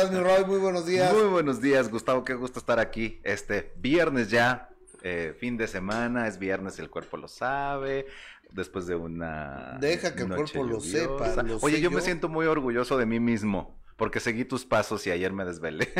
¿Cómo estás, mi Roy? Muy buenos días. Muy buenos días, Gustavo. Qué gusto estar aquí. Este viernes ya, eh, fin de semana, es viernes, el cuerpo lo sabe. Después de una. Deja que el cuerpo lo sepa. Oye, yo me siento muy orgulloso de mí mismo porque seguí tus pasos y ayer me desvelé.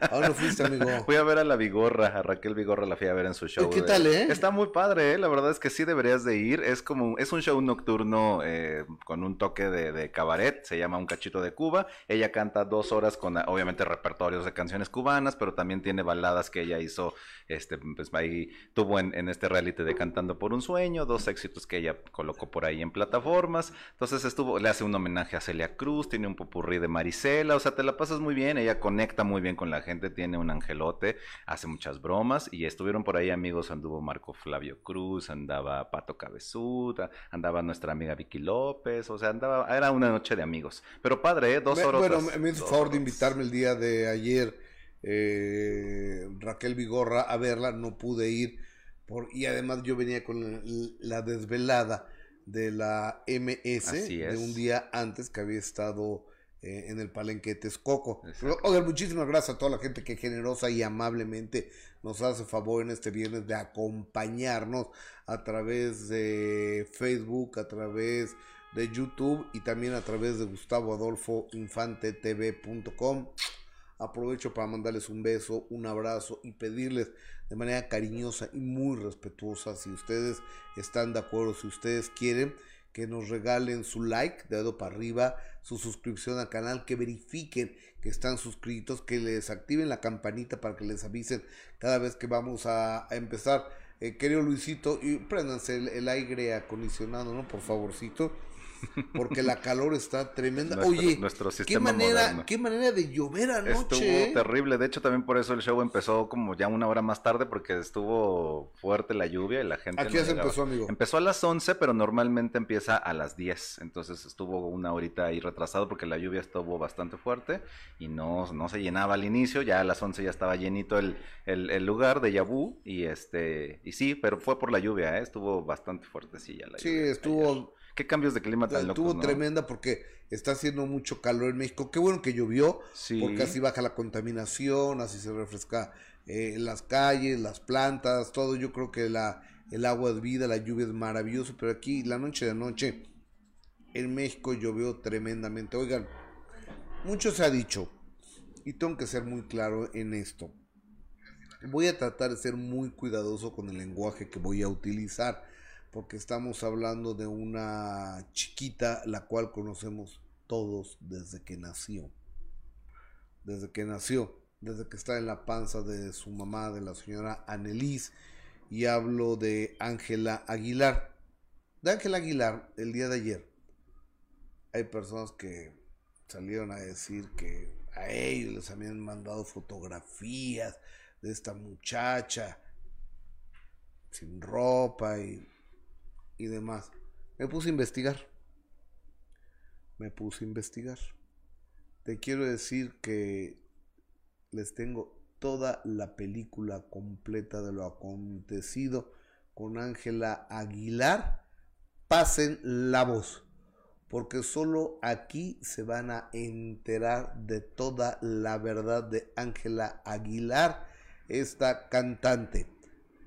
¿A dónde fuiste, amigo? Fui a ver a la Vigorra, a Raquel Vigorra la fui a ver en su show. ¿Qué tal, eh? Está muy padre, ¿eh? La verdad es que sí deberías de ir. Es como, es un show nocturno eh, con un toque de, cabaret, se llama Un Cachito de Cuba. Ella canta dos horas con, obviamente, repertorios de canciones cubanas, pero también tiene baladas que ella hizo, este, pues ahí tuvo en, en este reality de Cantando por un Sueño, dos éxitos que ella colocó por ahí en plataformas. Entonces estuvo, le hace un homenaje a Celia Cruz, tiene un popurrí de Maris o sea, te la pasas muy bien, ella conecta muy bien con la gente, tiene un angelote, hace muchas bromas y estuvieron por ahí amigos, anduvo Marco Flavio Cruz, andaba Pato Cabezuda, andaba nuestra amiga Vicky López, o sea, andaba, era una noche de amigos, pero padre, ¿eh? dos horas. Bueno, me hizo favor de invitarme el día de ayer eh, Raquel Vigorra a verla, no pude ir por, y además yo venía con la, desvelada de la MS de un día antes que había estado eh, en el palenque Texcoco. Oigan, muchísimas gracias a toda la gente que generosa y amablemente nos hace favor en este viernes de acompañarnos a través de Facebook, a través de YouTube y también a través de Gustavo Adolfo Infante TV.com. Aprovecho para mandarles un beso, un abrazo y pedirles de manera cariñosa y muy respetuosa si ustedes están de acuerdo, si ustedes quieren que nos regalen su like, dedo para arriba, su suscripción al canal, que verifiquen que están suscritos, que les activen la campanita para que les avisen cada vez que vamos a, empezar. Eh, querido Luisito, y préndanse el, el aire acondicionado, ¿no? Por favorcito porque la calor está tremenda. Oye, nuestro qué manera, qué manera de llover anoche. Estuvo ¿eh? terrible. De hecho, también por eso el show empezó como ya una hora más tarde, porque estuvo fuerte la lluvia y la gente. ¿A qué se empezó, amigo? Empezó a las 11, pero normalmente empieza a las 10. Entonces estuvo una horita ahí retrasado porque la lluvia estuvo bastante fuerte y no, no se llenaba al inicio. Ya a las 11 ya estaba llenito el, el, lugar de Yabú. Y este, y sí, pero fue por la lluvia, ¿eh? estuvo bastante la sí, lluvia. Sí, estuvo. Qué cambios de clima tan locos, Estuvo tremenda porque está haciendo mucho calor en México. Qué bueno que llovió, porque así baja la contaminación, así se refresca eh, las calles, las plantas, todo. Yo creo que la, el agua es vida, la lluvia es maravilloso, pero aquí la noche de noche en México llovió tremendamente. Oigan, mucho se ha dicho y tengo que ser muy claro en esto. Voy a tratar de ser muy cuidadoso con el lenguaje que voy a utilizar porque estamos hablando de una chiquita la cual conocemos todos desde que nació. Desde que nació, desde que está en la panza de su mamá, de la señora Annelies, y hablo de Ángela Aguilar. De Ángela Aguilar, el día de ayer, hay personas que salieron a decir que a ellos les habían mandado fotografías de esta muchacha sin ropa y y demás. Me puse a investigar. Me puse a investigar. Te quiero decir que les tengo toda la película completa de lo acontecido con Ángela Aguilar. Pasen la voz, porque solo aquí se van a enterar de toda la verdad de Ángela Aguilar, esta cantante.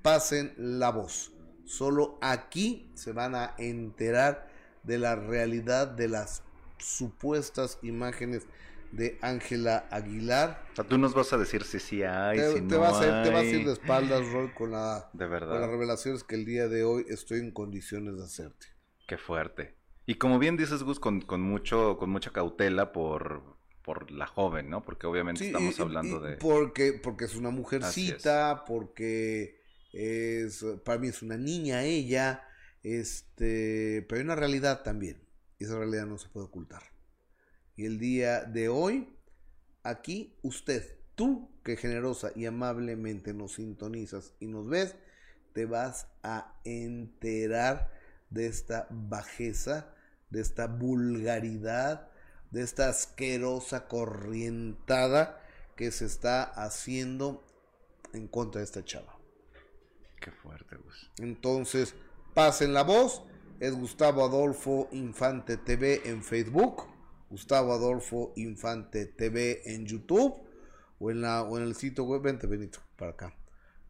Pasen la voz. Solo aquí se van a enterar de la realidad de las supuestas imágenes de Ángela Aguilar. O tú nos vas a decir si sí hay, te, si no vas a, te vas a ir de espaldas, Roy, con, la, de verdad. con las revelaciones que el día de hoy estoy en condiciones de hacerte. Qué fuerte. Y como bien dices, Gus, con, con mucho, con mucha cautela por, por la joven, ¿no? Porque obviamente estamos hablando de... Porque, porque es una mujercita, porque es, para mí es una niña ella, este, pero hay una realidad también, y esa realidad no se puede ocultar. Y el día de hoy, aquí usted, tú que generosa y amablemente nos sintonizas y nos ves, te vas a enterar de esta bajeza, de esta vulgaridad, de esta asquerosa corrientada que se está haciendo en contra de esta chava. Qué fuerte, Gus. Entonces, pasen la voz. Es Gustavo Adolfo Infante TV en Facebook. Gustavo Adolfo Infante TV en YouTube o en, la, o en el sitio web. Vente, Benito, para acá.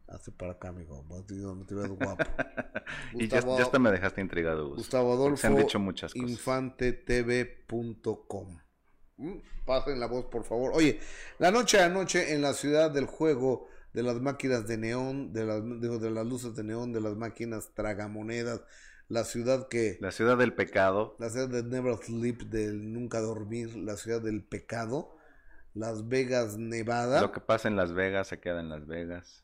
Hace para acá, amigo. Me te ves guapo. y ya, ya, hasta me dejaste intrigado. Gustavo Adolfo. Se han dicho muchas cosas. Infantetv.com. Mm, pasen la voz, por favor. Oye, la noche a noche en la ciudad del juego de las máquinas de neón, de las, de las luces de neón, de las máquinas tragamonedas, la ciudad que... La ciudad del pecado. La ciudad de Never Sleep, del nunca dormir, la ciudad del pecado, Las Vegas, Nevada. Lo que pasa en Las Vegas se queda en Las Vegas.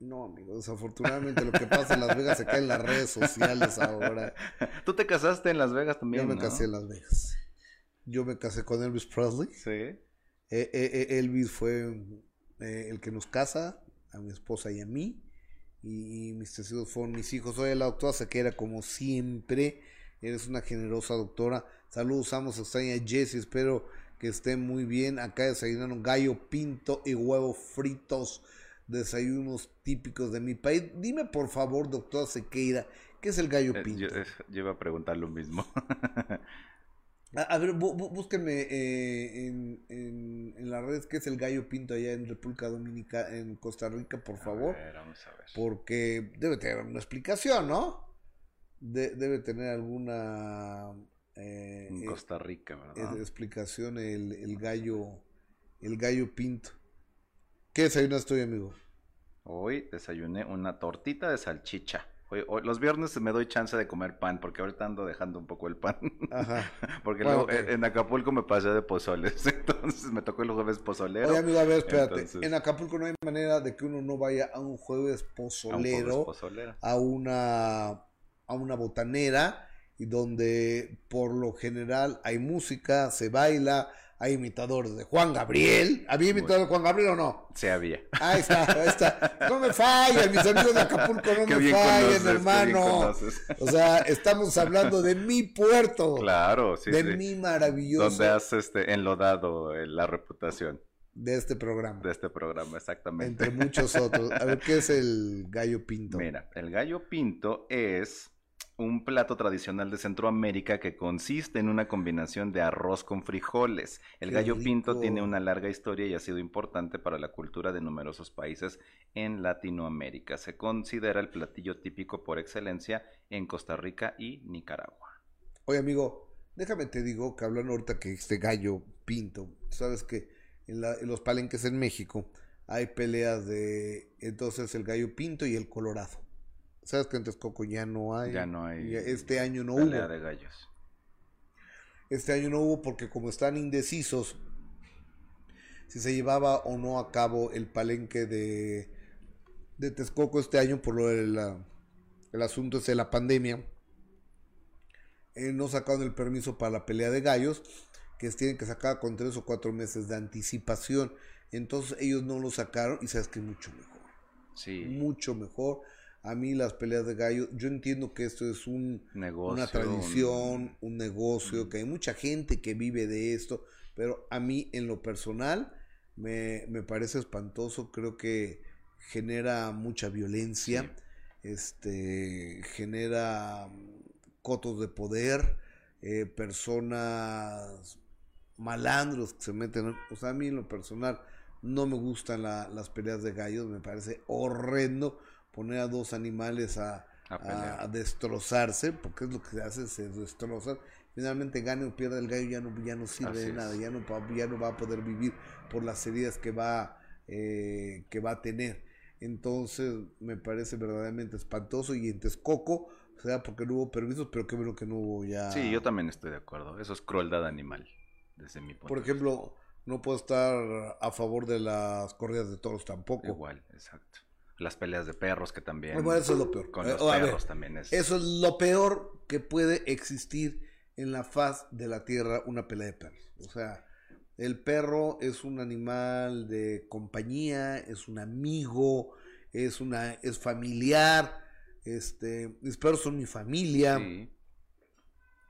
No, amigo, desafortunadamente lo que pasa en Las Vegas se queda en las redes sociales ahora. Tú te casaste en Las Vegas también. Yo me casé en Las Vegas. Yo me casé con Elvis Presley. Sí. Eh, eh, eh, Elvis fue el que nos casa, a mi esposa y a mí y, mis testigos fueron mis hijos. Soy la doctora Sequera, como siempre. Eres una generosa doctora. Saludos, amos, extraña Jessie. Espero que estén muy bien. Acá desayunaron gallo pinto y huevos fritos. Desayunos típicos de mi país. Dime por favor, doctora Sequeira, ¿qué es el gallo eh, pinto? yo iba a preguntar lo mismo. A, ver, búsquenme eh, en, en, las redes qué es el gallo pinto allá en República Dominicana, en Costa Rica, por favor. A ver, vamos a ver. Porque debe tener una explicación, ¿no? debe tener alguna... Eh, en Costa Rica, ¿verdad? explicación el, el gallo el gallo pinto. ¿Qué desayunas tú, amigo? Hoy desayuné una tortita de salchicha los viernes me doy chance de comer pan, porque ahorita ando dejando un poco el pan. Ajá. porque luego en Acapulco me pasé de pozoles, entonces me tocó el jueves pozolero. Oye, amigo, a ver, espérate. En Acapulco no hay manera de que uno no vaya a un jueves pozolero, a, una, a una botanera, y donde por lo general hay música, se baila, hay imitadores de Juan Gabriel. ¿Había imitador de Juan Gabriel o no? Sí, había. Ahí está, ahí está. No me fallen, mis amigos de Acapulco, no me fallen, hermano. O sea, estamos hablando de mi puerto. Claro, sí. De mi maravilloso. Donde has este, enlodado eh, la reputación. De este programa. De este programa, exactamente. Entre muchos otros. A ver, ¿qué es el gallo pinto? Mira, el gallo pinto es un plato tradicional de Centroamérica que consiste en una combinación de arroz con frijoles. El gallo pinto tiene una larga historia y ha sido importante para la cultura de numerosos países en Latinoamérica. Se considera el platillo típico por excelencia en Costa Rica y Nicaragua. Oye, amigo, déjame te digo que hablando ahorita que este gallo pinto, sabes que en, en los palenques en México hay peleas de entonces el gallo pinto y el colorado. ¿Sabes que en Texcoco ya no hay? Ya no hay. Este año no hubo. de gallos. Este año no hubo porque como están indecisos si se llevaba o no a cabo el palenque de, de Texcoco este año por lo del el asunto de la pandemia. Eh, no sacaron el permiso para la pelea de gallos, que tienen que sacar con tres o cuatro meses de anticipación. Entonces ellos no lo sacaron y sabes que mucho mejor. Sí. Mucho mejor a mí las peleas de gallo, yo entiendo que esto es un, negocio, una tradición, un, negocio, que hay mucha gente que vive de esto, pero a mí en lo personal me, parece espantoso, creo que genera mucha violencia, este, genera cotos de poder, eh, personas malandros que se meten, o sea, a mí en lo personal no me gustan las peleas de gallos, me parece horrendo poner a dos animales a, a, destrozarse, porque es lo que se hace, se destrozan. Finalmente gane o pierde el gallo, ya no, ya no sirve de nada, ya no, ya no va a poder vivir por las heridas que va, eh, que va a tener. Entonces me parece verdaderamente espantoso y en Texcoco, o sea, porque no hubo permisos, pero qué bueno que no hubo ya. Sí, yo también estoy de acuerdo. Eso es crueldad animal, desde mi punto Por ejemplo, no puedo estar a favor de las corridas de toros tampoco. Igual, exacto las peleas de perros que también. Bueno, eso es lo peor. Con los perros también es. Eso es lo peor que puede existir en la faz de la tierra, una pelea de perros. O sea, el perro es un animal de compañía, es un amigo, es una, es familiar. Este, mis perros son mi familia. Sí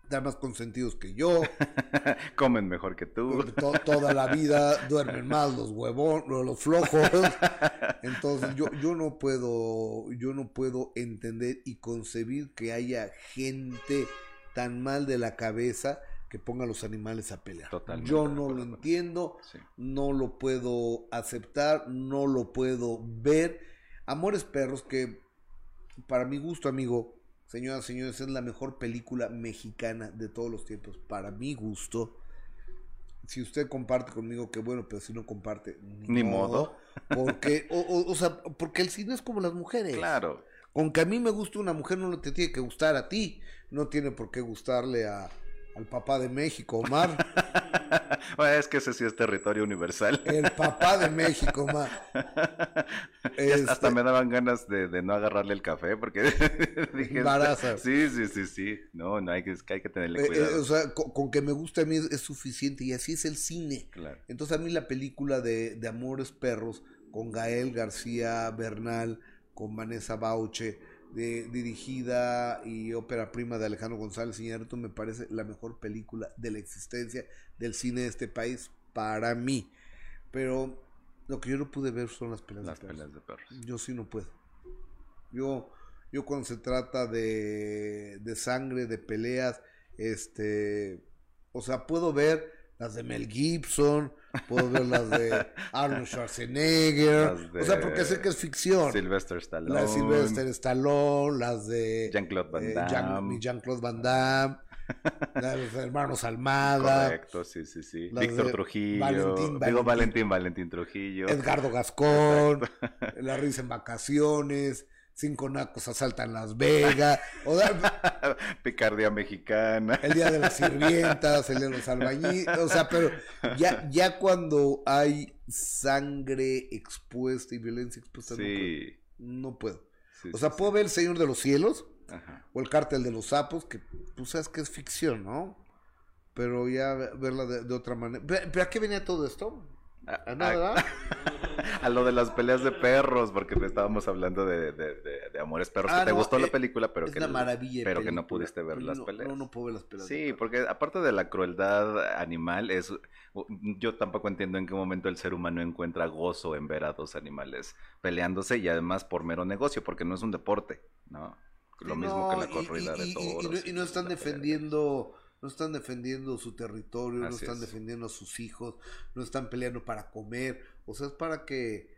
dan más consentidos que yo. Comen mejor que tú. toda la vida duermen más los huevos, los flojos. Entonces yo, yo no puedo, yo no puedo entender y concebir que haya gente tan mal de la cabeza que ponga a los animales a pelear. Yo no lo entiendo, no lo puedo aceptar, no lo puedo ver. Amores Perros, que para mi gusto, amigo, señoras y señores, es la mejor película mexicana de todos los tiempos. Para mi gusto. Si usted comparte conmigo, qué bueno, pero si no comparte, ni, modo. Porque, o, o, sea, porque el cine es como las mujeres. Claro. Aunque a mí me guste una mujer, no te tiene que gustar a ti. No tiene por qué gustarle a, al papá de México, Omar. es que ese sí es territorio universal. El papá de México, Omar. Hasta este me daban ganas de, no agarrarle el café porque dije, sí, sí, sí, sí. No, no hay que, hay que tenerle eh, eh, cuidado. o sea, con, que me guste a mí es, suficiente y así es el cine. Claro. Entonces a mí la película de, de Amores Perros con Gael García Bernal, con Vanessa Bauche, dirigida y ópera prima de Alejandro González Iñárritu me parece la mejor película de la existencia del cine de este país para mí. Pero lo que yo no pude ver son las peleas, de, perros. Yo sí no puedo. Yo, yo cuando se trata de, de sangre, de peleas, este, o sea, puedo ver las de Mel Gibson, puedo ver las de Arnold Schwarzenegger, o sea, porque sé que es ficción. Sylvester Stallone. Las de Sylvester Stallone, las de Jean-Claude Van eh, Damme. Jean-Claude Van Damme. de los hermanos Almada. Correcto, sí, sí, sí. Víctor Trujillo. Valentín, Digo Valentín, Valentín Trujillo. Edgardo Gascón. La risa en vacaciones cinco nacos asaltan Las Vegas, o Picardía mexicana. El día de las sirvientas, el de los albañiles, o sea, pero ya, ya cuando hay sangre expuesta y violencia expuesta, no puedo. o sea, puedo ver El Señor de los Cielos, o El Cártel de los Sapos, que tú pues, sabes que es ficción, ¿no? Pero ya verla de, de otra manera. ¿Pero a qué venía todo esto? ¿A, nada? a lo de las peleas de perros, porque estábamos hablando de, de, Amores Perros, que ah, te gustó la eh, película, pero, que, pero que no pudiste ver las peleas. No, no puedo ver las peleas. Sí, porque aparte de la crueldad animal, es yo tampoco entiendo en qué momento el ser humano encuentra gozo en ver a dos animales peleándose y además por mero negocio, porque no es un deporte, ¿no? Lo mismo que la corrida de toros. Y, no, están defendiendo no están defendiendo su territorio, no están defendiendo a sus hijos, no están peleando para comer, o sea, es para que,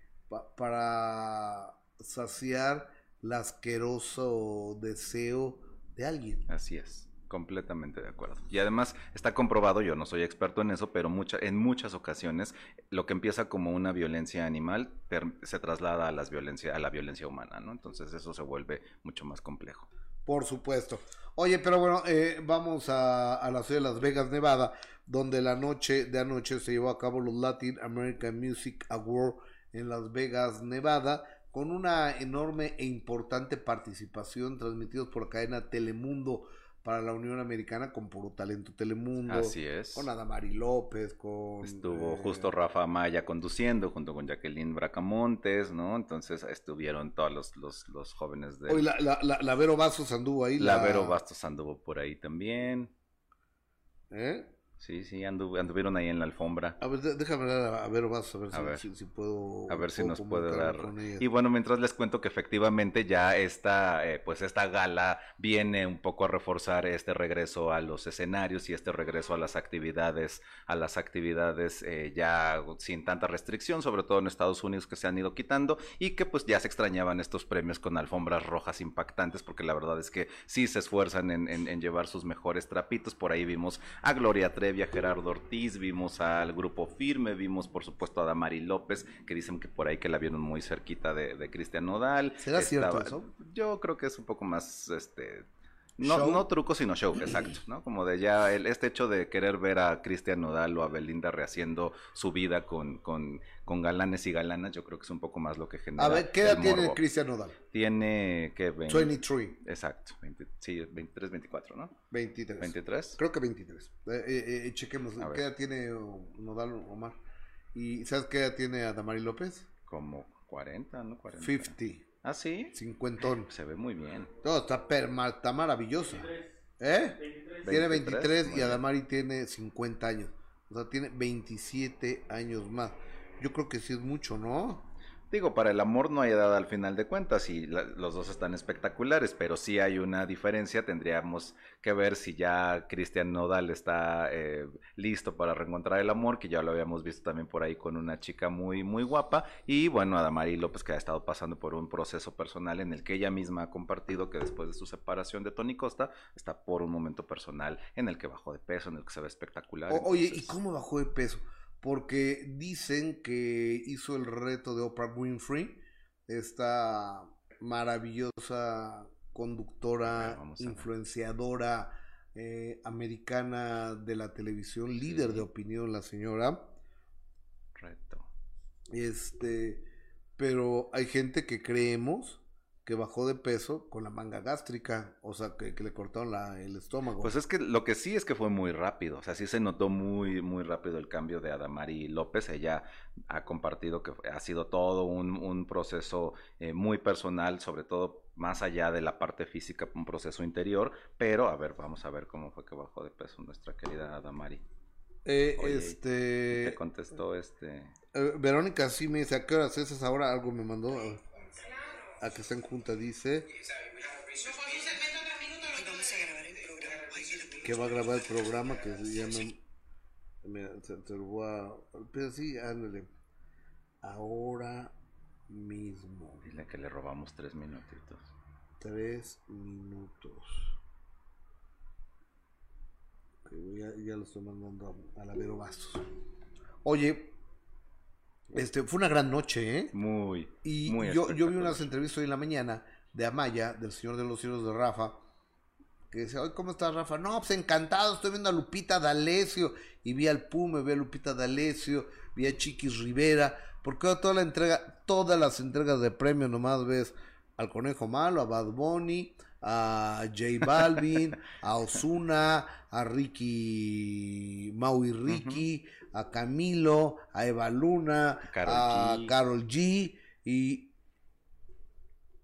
para saciar el asqueroso deseo de alguien. Así es. Completamente de acuerdo. Y además está comprobado, yo no soy experto en eso, pero mucha, en muchas ocasiones lo que empieza como una violencia animal se traslada a, las violencia, a la violencia humana, ¿no? Entonces eso se vuelve mucho más complejo. Por supuesto. Oye, pero bueno, eh, vamos a, la ciudad de Las Vegas, Nevada, donde la noche de anoche se llevó a cabo los Latin American Music Award en Las Vegas, Nevada, con una enorme e importante participación transmitidos por la cadena Telemundo para la Unión Americana con Puro Talento Telemundo. Así es. Con Adamari López, con... Estuvo eh, justo Rafa Maya conduciendo junto con Jacqueline Bracamontes, ¿no? Entonces estuvieron todos los, los, los jóvenes de... Hoy la, la, la, Vero Bastos anduvo ahí. La, la Vero Bastos anduvo por ahí también. ¿Eh? Sí, sí, anduvieron ahí en la alfombra. A ver, déjame dar a, ver, vas a ver, si, puedo. A ver si nos puede dar. Y bueno, mientras les cuento que efectivamente ya esta, eh, pues esta gala viene un poco a reforzar este regreso a los escenarios y este regreso a las actividades, a las actividades eh, ya sin tanta restricción, sobre todo en Estados Unidos que se han ido quitando y que pues ya se extrañaban estos premios con alfombras rojas impactantes, porque la verdad es que sí se esfuerzan en, llevar sus mejores trapitos. Por ahí vimos a Gloria 3 Devia, Gerardo Ortiz, vimos al Grupo Firme, vimos por supuesto a Damari López, que dicen que por ahí que la vieron muy cerquita de, de Cristian Nodal. ¿Será cierto eso? Yo creo que es un poco más este, no, no truco, sino show, exacto, ¿no? Como de ya, el, este hecho de querer ver a Cristian Nodal o a Belinda rehaciendo su vida con, con, con, galanes y galanas, yo creo que es un poco más lo que genera. A ver, ¿qué edad tiene Cristian Nodal? Tiene, ¿qué? 23. Exacto, sí, 23, 24, ¿no? 23. 23. Creo que 23. Eh, eh, eh, chequemos, ¿qué edad tiene Nodal Omar? ¿Y sabes qué edad tiene Adamari López? Como 40, ¿no? 40. 50. ¿Ah, sí? Cincuentón. Se ve muy bien. Todo está, está maravilloso. ¿Eh? Tiene 23 y Adamari tiene 50 años. O sea, tiene 27 años más. Yo creo que sí es mucho, ¿no? Digo, para el amor no hay edad al final de cuentas y los dos están espectaculares, pero sí hay una diferencia. Tendríamos que ver si ya Cristian Nodal está eh, listo para reencontrar el amor, que ya lo habíamos visto también por ahí con una chica muy, muy guapa. Y bueno, Adamari López, que ha estado pasando por un proceso personal en el que ella misma ha compartido que después de su separación de Tony Costa, está por un momento personal en el que bajó de peso, en el que se ve espectacular. oye, ¿y cómo bajó de peso? Porque dicen que hizo el reto de Oprah Winfrey, esta maravillosa conductora, influenciadora eh, americana de la televisión, líder de opinión, la señora. Reto. Este, pero hay gente que creemos que bajó de peso con la manga gástrica, o sea, que, le cortaron la, el estómago. Pues es que lo que sí es que fue muy rápido, o sea, sí se notó muy, muy rápido el cambio de Adamari López. Ella ha compartido que ha sido todo un, un proceso eh, muy personal, sobre todo más allá de la parte física, un proceso interior, pero a ver, vamos a ver cómo fue que bajó de peso nuestra querida Adamari. Eh, este... Te contestó este... Eh, Verónica sí me dice, ¿a qué horas es esa hora? Algo me mandó a que estén juntas dice. Que va a grabar el programa que se llama te, lo voy a pero sí ándale. Ahora mismo. Dile que le robamos tres minutitos. Tres minutos. Ya, ya, lo estoy mandando a, a la Vero Bastos. Oye este, fue una gran noche, ¿eh? Muy. Y yo, yo vi unas entrevistas hoy en la mañana de Amaya, del Señor de los Cielos de Rafa, que decía, hoy ¿cómo estás, Rafa? No, pues encantado, estoy viendo a Lupita D'Alessio, y vi al Pume, vi a Lupita D'Alessio, vi a Chiquis Rivera, porque toda la entrega, todas las entregas de premio nomás ves al Conejo Malo, a Bad Bunny, a J Balvin, a Osuna, a Ricky, Maui Ricky, a Camilo, a Eva Luna, a Carol G. Y,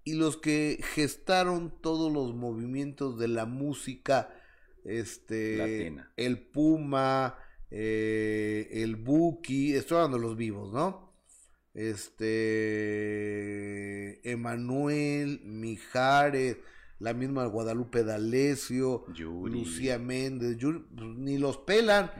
y los que gestaron todos los movimientos de la música, este, el Puma, eh, el Buki, estoy hablando de los vivos, ¿no? Este, Emanuel, Mijares, la misma Guadalupe D'Alessio, Lucía Méndez, pues, ni los pelan.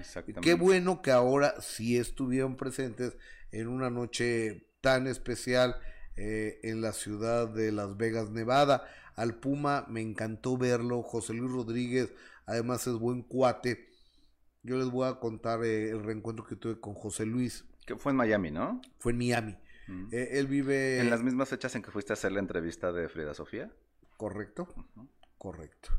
Qué bueno que ahora sí estuvieron presentes en una noche tan especial eh, en la ciudad de Las Vegas, Nevada. Al Puma me encantó verlo, José Luis Rodríguez, además es buen cuate. Yo les voy a contar eh, el reencuentro que tuve con José Luis. Que fue en Miami, ¿no? Fue en Miami. Eh, él vive... ¿En las mismas fechas en que fuiste a hacer la entrevista de Frida Sofía? Correcto, correcto.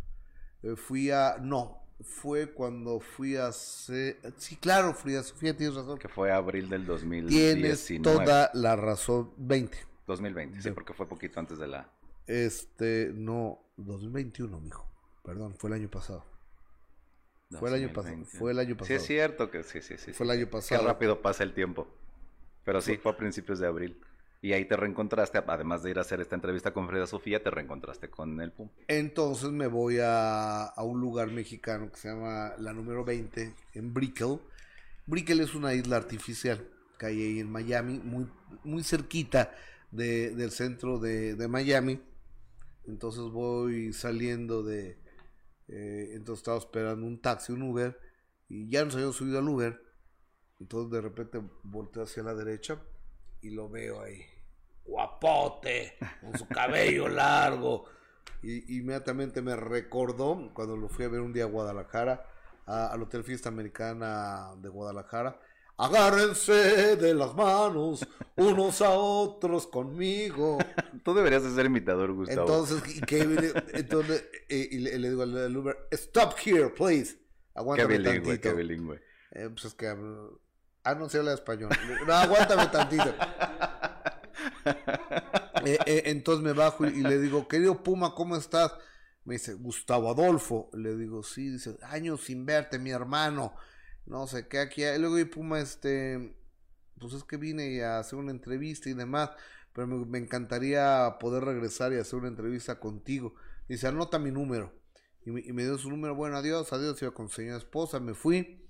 Eh, fui a, no, fue cuando fui a sí, claro, Frida Sofía, tienes razón. Que fue abril del 2019. Tienes toda la razón, 20. 2020, sí, porque fue poquito antes de la... Este, no, 2021, mijo, perdón, fue el año pasado. Fue el año pasado, fue el año pasado. Sí, es cierto que sí, sí, sí. Fue el año pasado. Qué rápido pasa el tiempo. Pero sí, fue a principios de abril. Y ahí te reencontraste, además de ir a hacer esta entrevista con Frida Sofía, te reencontraste con el PUM. Entonces me voy a, un lugar mexicano que se llama la número 20, en Brickell. Brickell es una isla artificial que hay ahí en Miami, muy, muy cerquita del centro de, Miami. Entonces voy saliendo de... Eh, entonces estaba esperando un taxi, un Uber, y ya nos habíamos subido al Uber. Entonces de repente volteo hacia la derecha y lo veo ahí guapote, con su cabello largo. Y inmediatamente me recordó cuando lo fui a ver un día a Guadalajara, al Hotel Fiesta Americana de Guadalajara. Agárrense de las manos unos a otros conmigo. Tú deberías de ser imitador, Gustavo. Entonces, entonces eh, y le, digo al Uber, stop here, please. Aguántame qué bilingüe, Qué bilingüe. Eh, pues es que, ah, no sé hablar español. No, aguántame tantito. Eh, eh, entonces me bajo y, le digo, querido Puma, ¿cómo estás? Me dice, Gustavo Adolfo. Le digo, sí, dice, años sin verte, mi hermano. No sé qué aquí. Y luego, y Puma, este, pues es que vine a hacer una entrevista y demás, pero me, encantaría poder regresar y hacer una entrevista contigo. Dice, anota mi número. Y me, dio su número, bueno, adiós, adiós, iba con su señora esposa, me fui.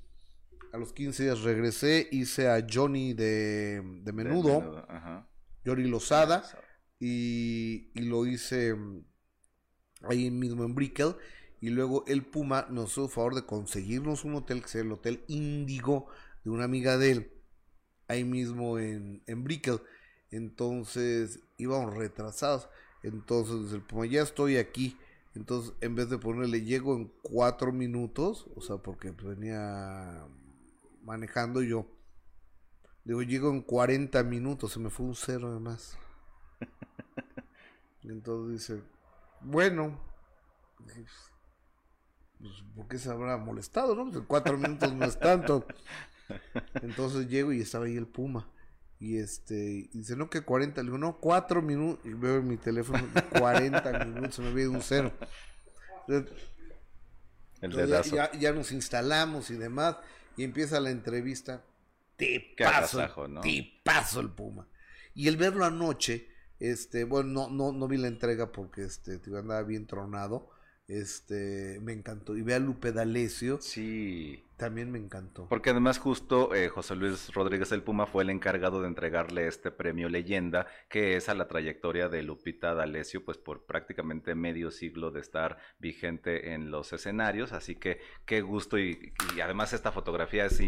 A los 15 días regresé, hice a Johnny de, de menudo. ajá Yori Lozada, y, lo hice mm, ahí mismo en Brickell. Y luego el Puma nos hizo favor de conseguirnos un hotel, que es el Hotel Índigo, de una amiga de él, ahí mismo en, en Brickell. Entonces íbamos retrasados. Entonces el Puma, ya estoy aquí. Entonces, en vez de ponerle llego en cuatro minutos, o sea, porque venía manejando yo, digo, llego en 40 minutos, se me fue un cero además. Entonces dice, bueno, pues, ¿por qué se habrá molestado? No? Pues cuatro minutos no es tanto. Entonces llego y estaba ahí el Puma. Y este, dice, no, que 40. Le digo, no, 4 minutos. Y veo en mi teléfono, 40 minutos, se me había un cero. El ya, ya, nos instalamos y demás. Y empieza la entrevista. Te paso, ¿no? te paso el Puma. Y el verlo anoche, este, bueno, no, no, no vi la entrega porque este, andaba bien tronado. Este, me encantó. Y ve a Lupe D'Alessio. Sí. También me encantó. Porque además justo eh, José Luis Rodríguez el Puma fue el encargado de entregarle este premio leyenda, que es a la trayectoria de Lupita D'Alessio, pues por prácticamente medio siglo de estar vigente en los escenarios. Así que qué gusto y, además esta fotografía es,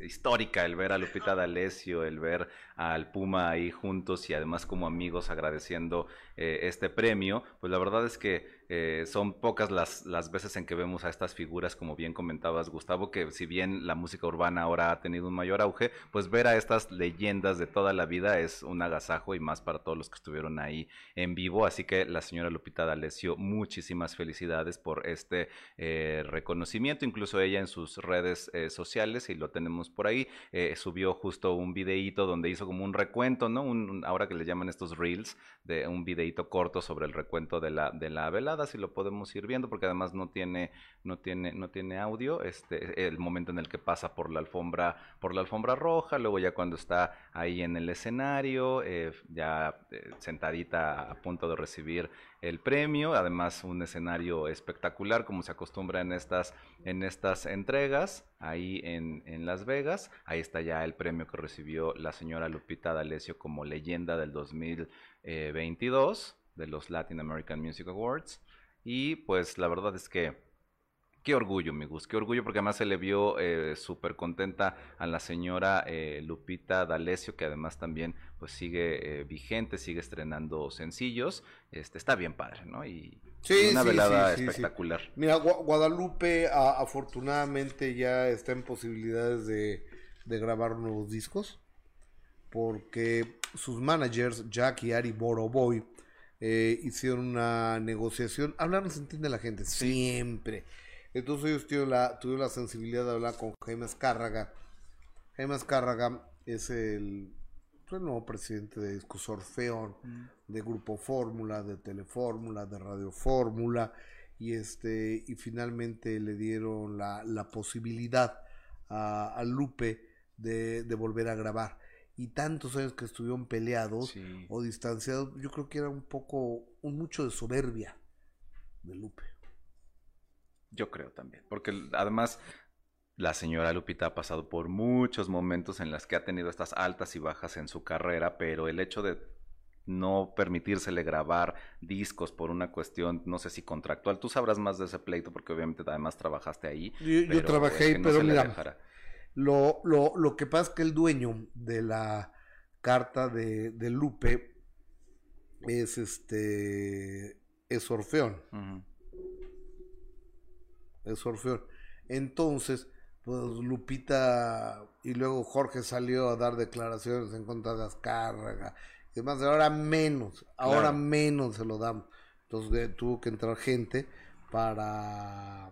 histórica, el ver a Lupita D'Alessio, el ver al Puma ahí juntos y además como amigos agradeciendo eh, este premio. Pues la verdad es que eh, son pocas las, las veces en que vemos a estas figuras, como bien comentabas Gustavo, que si bien la música urbana ahora ha tenido un mayor auge, pues ver a estas leyendas de toda la vida es un agasajo y más para todos los que estuvieron ahí en vivo. Así que la señora Lupita D'Alessio, muchísimas felicidades por este eh, reconocimiento. Incluso ella en sus redes eh, sociales, y lo tenemos por ahí, eh, subió justo un videíto donde hizo como un recuento, ¿no? Un, ahora que le llaman estos reels, de un videíto corto sobre el recuento de la, de la velada, si lo podemos ir viendo, porque además no tiene, no tiene, no tiene audio. Este, el momento en el que pasa por la alfombra, por la alfombra roja, luego ya cuando está ahí en el escenario, eh, ya eh, sentadita a punto de recibir el premio, además un escenario espectacular como se acostumbra en estas, en estas entregas, ahí en, en Las Vegas, ahí está ya el premio que recibió la señora Lupita D'Alessio como leyenda del 2022 de los Latin American Music Awards. Y pues la verdad es que Qué orgullo, mi Gus, qué orgullo, porque además se le vio eh, súper contenta a la señora eh, Lupita D'Alessio, que además también pues sigue eh, vigente, sigue estrenando sencillos. Este, está bien padre, ¿no? Y una velada espectacular. Mira, Guadalupe afortunadamente ya está en posibilidades de, grabar nuevos discos, porque sus managers, Jack y Ari Boroboy, hicieron una negociación. Hablar se entiende la gente, siempre. Entonces ellos tuvieron la, la sensibilidad de hablar con Jaime Azcárraga. Jaime Azcárraga es el, pues, nuevo presidente de Discos Orfeón, mm. de Grupo Fórmula, de Telefórmula, de Radio Fórmula, y este, y finalmente le dieron la, la posibilidad a, Lupe de, de, volver a grabar. Y tantos años que estuvieron peleados o distanciados, yo creo que era un poco, un mucho de soberbia de Lupe. Yo creo también, porque además la señora Lupita ha pasado por muchos momentos en los que ha tenido estas altas y bajas en su carrera, pero el hecho de no permitírsele grabar discos por una cuestión, no sé si contractual, tú sabrás más de ese pleito porque obviamente además trabajaste ahí. Yo, trabajé ahí, pero mira, lo, lo, lo, que pasa es que el dueño de la carta de, de Lupe es este, es Orfeón es Orfeón. Entonces, pues Lupita y luego Jorge salió a dar declaraciones en contra de Azcárraga y demás. Ahora menos, ahora menos se lo damos. Entonces tuvo que entrar gente para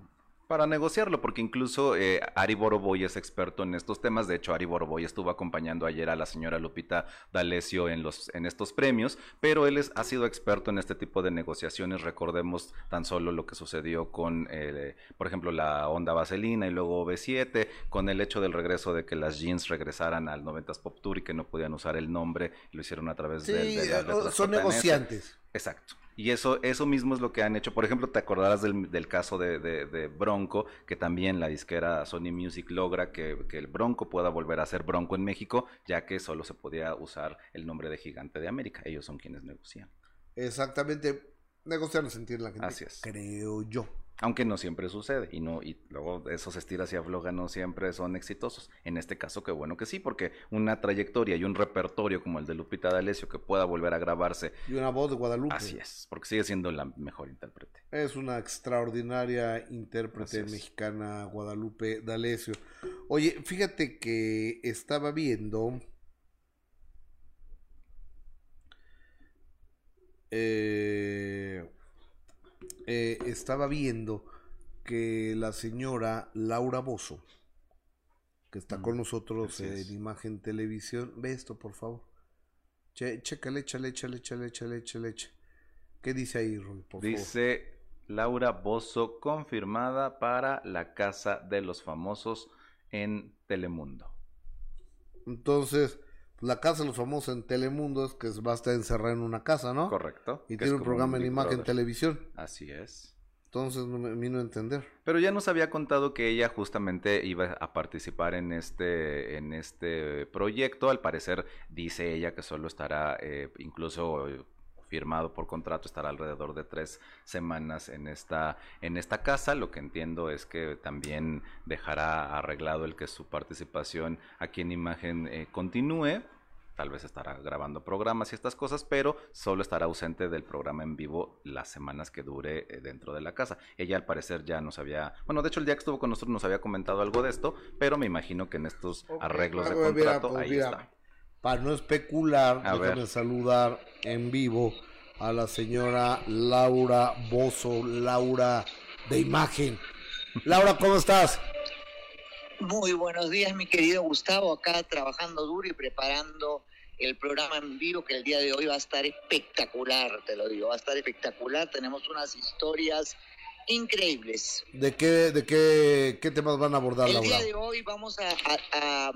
para negociarlo, porque incluso eh, Ari Boroboy es experto en estos temas. De hecho, Ari Boroboy estuvo acompañando ayer a la señora Lupita D'Alessio en, los, en estos premios, pero él es, ha sido experto en este tipo de negociaciones. Recordemos tan solo lo que sucedió con, eh, por ejemplo, la Onda Vaselina y luego B7, con el hecho del regreso de que las jeans regresaran al 90s Pop Tour y que no podían usar el nombre, lo hicieron a través de, de, Son negociantes. Exacto. Y eso, eso mismo es lo que han hecho. Por ejemplo, te acordarás del, del caso de, de, Bronco, que también la disquera Sony Music logra que, que, el Bronco pueda volver a ser Bronco en México, ya que solo se podía usar el nombre de Gigante de América. Ellos son quienes negocian. Exactamente. Negociar no sentir la gente. Así es. Creo yo. Aunque no siempre sucede y no y luego esos estilos y afloja no siempre son exitosos. En este caso qué bueno que sí, porque una trayectoria y un repertorio como el de Lupita D'Alessio que pueda volver a grabarse y una voz de Guadalupe. Así es, porque sigue siendo la mejor intérprete. Es una extraordinaria intérprete mexicana Guadalupe D'Alessio. Oye, fíjate que estaba viendo eh eh, estaba viendo que la señora Laura Bozo, que está con mm, nosotros en Imagen Televisión, ve esto, por favor. Che, chécale, échale, échale, échale, échale, échale, ¿Qué dice ahí, Roy, dice Laura Bozo confirmada para la Casa de los Famosos en Telemundo. Entonces, la casa de los famosos en Telemundo es que va a estar encerrada en una casa, ¿no? Correcto. Y tiene un programa en imagen televisión. Así es. Entonces no me vino a entender. Pero ya nos había contado que ella justamente iba a participar en este, en este proyecto. Al parecer dice ella que solo estará eh, incluso firmado por contrato, estará alrededor de tres semanas en esta, en esta casa. Lo que entiendo es que también dejará arreglado el que su participación aquí en imagen eh, continúe. Tal vez estará grabando programas y estas cosas, pero solo estará ausente del programa en vivo las semanas que dure eh, dentro de la casa. Ella al parecer ya nos había, bueno, de hecho el día que estuvo con nosotros nos había comentado algo de esto, pero me imagino que en estos arreglos de contrato ahí está. Para no especular, déjame saludar en vivo a la señora Laura Bozo, Laura de Imagen. Laura, ¿cómo estás? Muy buenos días, mi querido Gustavo, acá trabajando duro y preparando el programa en vivo que el día de hoy va a estar espectacular, te lo digo, va a estar espectacular. Tenemos unas historias increíbles. ¿De qué, de qué, qué temas van a abordar, Laura? El día de hoy vamos a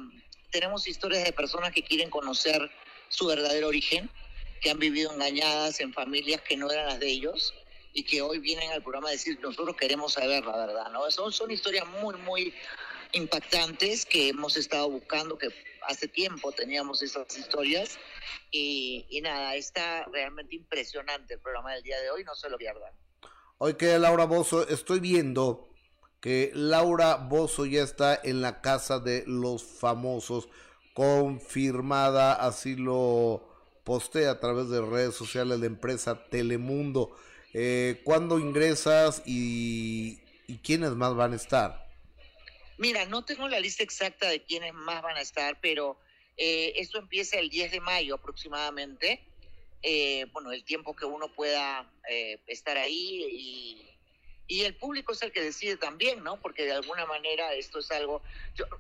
tenemos historias de personas que quieren conocer su verdadero origen, que han vivido engañadas en familias que no eran las de ellos y que hoy vienen al programa a decir, nosotros queremos saber la verdad, ¿no? Son, son historias muy, muy impactantes que hemos estado buscando, que hace tiempo teníamos esas historias y, y nada, está realmente impresionante el programa del día de hoy, no se lo pierdan. Hoy que Laura Bozo, estoy viendo que Laura Bozo ya está en la casa de los famosos, confirmada, así lo postea a través de redes sociales la empresa Telemundo. Eh, ¿Cuándo ingresas y, quiénes más van a estar? Mira, no tengo la lista exacta de quiénes más van a estar, pero eh, esto empieza el 10 de mayo aproximadamente. Eh, bueno, el tiempo que uno pueda eh, estar ahí y y el público es el que decide también, ¿no? Porque de alguna manera esto es algo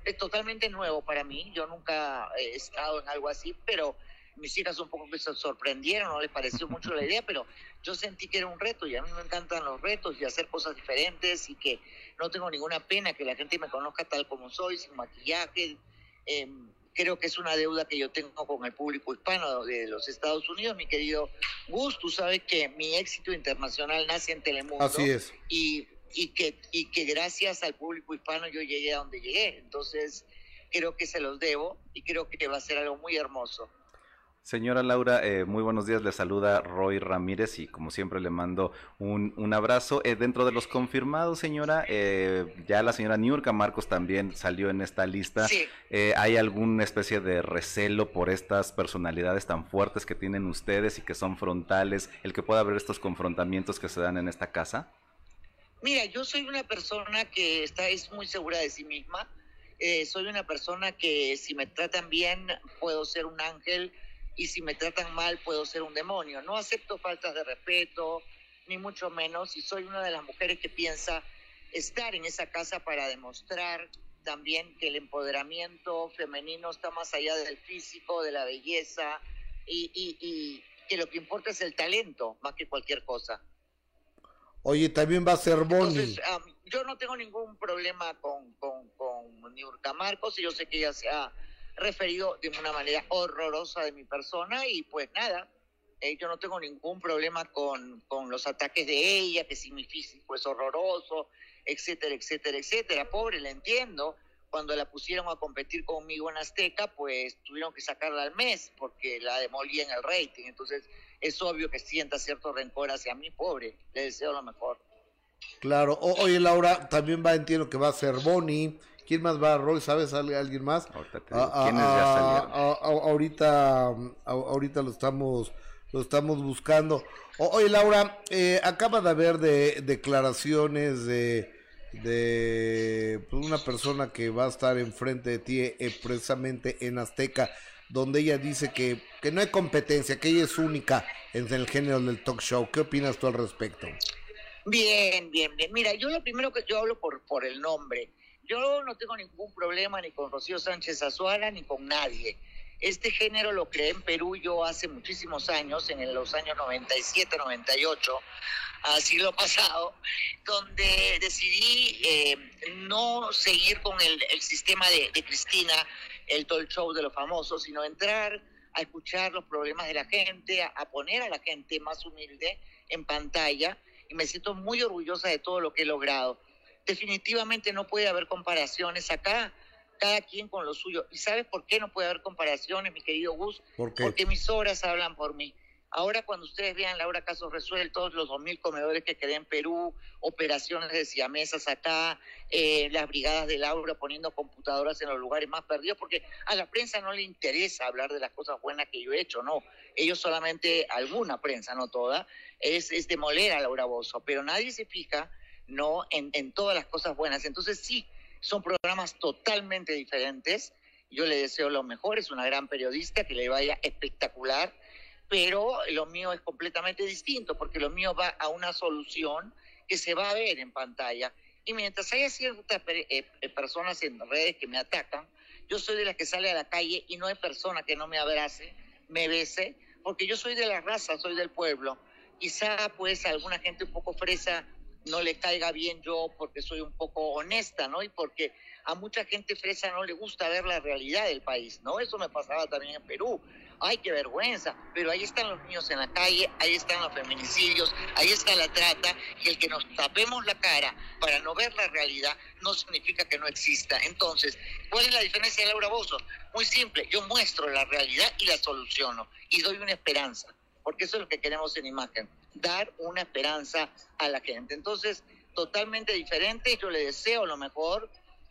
es totalmente nuevo para mí. Yo nunca he estado en algo así, pero mis hijas un poco que se sorprendieron, no les pareció mucho la idea, pero yo sentí que era un reto y a mí me encantan los retos y hacer cosas diferentes y que no tengo ninguna pena que la gente me conozca tal como soy, sin maquillaje. Eh, creo que es una deuda que yo tengo con el público hispano de los Estados Unidos, mi querido Gus, tú sabes que mi éxito internacional nace en Telemundo. Así es. Y, y, que, y que gracias al público hispano yo llegué a donde llegué. Entonces, creo que se los debo y creo que va a ser algo muy hermoso. Señora Laura, eh, muy buenos días. Le saluda Roy Ramírez y como siempre le mando un, un abrazo. Eh, dentro de los confirmados, señora, eh, ya la señora Niurka Marcos también salió en esta lista. Sí. ¿Hay alguna especie de recelo por estas personalidades tan fuertes que tienen ustedes y que son frontales, el que pueda haber estos confrontamientos que se dan en esta casa? Mira, yo soy una persona que está es muy segura de sí misma. soy una persona que si me tratan bien puedo ser un ángel y si me tratan mal puedo ser un demonio. No acepto faltas de respeto, ni mucho menos, y soy una de las mujeres que piensa estar en esa casa para demostrar también que el empoderamiento femenino está más allá del físico, de la belleza, y, y, que lo que importa es el talento más que cualquier cosa. Oye, también va a ser Bonnie. yo no tengo ningún problema con, con, con Niurka Marcos y yo sé que ella se ha referido de una manera horrorosa de mi persona y pues nada, Eh, yo no tengo ningún problema con, con los ataques de ella, que si mi físico es horroroso, etcétera, etcétera, etcétera. Pobre, le entiendo. Cuando la pusieron a competir conmigo en Azteca, pues tuvieron que sacarla al mes porque la demolí en el rating. Entonces, es obvio que sienta cierto rencor hacia mí, pobre. Le deseo lo mejor. Claro. oye, Laura, también va, entiendo que va a ser Bonnie. ¿Quién más va, Roy? ¿Sabes alguien más? Ahorita, ah, ah, ah, ahorita, ahorita lo estamos lo estamos buscando. oye, Laura, eh, acaba de haber de, declaraciones de, de pues, una persona que va a estar enfrente de ti eh, precisamente en Azteca, donde ella dice que, que no hay competencia, que ella es única en el género del talk show. ¿Qué opinas tú al respecto? Bien, bien, bien. Mira, yo lo primero que yo hablo por, por el nombre. Yo no tengo ningún problema ni con Rocío Sánchez Azuara ni con nadie. Este género lo creé en Perú yo hace muchísimos años, en los años 97, 98, así lo pasado, donde decidí eh, no seguir con el, sistema de, Cristina, el talk show de los famosos, sino entrar a escuchar los problemas de la gente, a, a poner a la gente más humilde en pantalla y me siento muy orgullosa de todo lo que he logrado. Definitivamente no puede haber comparaciones acá cada quien con lo suyo. ¿Y sabes por qué no puede haber comparaciones, mi querido Gus? Porque mis obras hablan por mí. Ahora cuando ustedes vean Laura Casos Resueltos, los 2.000 comedores que quedé en Perú, operaciones de siamesas acá, eh, las brigadas de Laura poniendo computadoras en los lugares más perdidos, porque a la prensa no le interesa hablar de las cosas buenas que yo he hecho, no. Ellos solamente, alguna prensa, no toda, es, es demoler a Laura Bozo, pero nadie se fija no en, en todas las cosas buenas. Entonces sí, son programas totalmente diferentes. Yo le deseo lo mejor, es una gran periodista, que le vaya espectacular, pero lo mío es completamente distinto, porque lo mío va a una solución que se va a ver en pantalla. Y mientras haya ciertas eh, eh, personas en redes que me atacan, yo soy de las que sale a la calle y no hay persona que no me abrace, me bese, porque yo soy de la raza, soy del pueblo. Quizá pues alguna gente un poco fresa no le caiga bien yo porque soy un poco honesta, ¿no? Y porque a mucha gente fresa no le gusta ver la realidad del país, ¿no? Eso me pasaba también en Perú. Ay, qué vergüenza, pero ahí están los niños en la calle, ahí están los feminicidios, ahí está la trata, y el que nos tapemos la cara para no ver la realidad no significa que no exista. Entonces, ¿cuál es la diferencia de Laura Bozo? Muy simple, yo muestro la realidad y la soluciono, y doy una esperanza, porque eso es lo que queremos en imagen dar una esperanza a la gente. Entonces, totalmente diferente, yo le deseo lo mejor.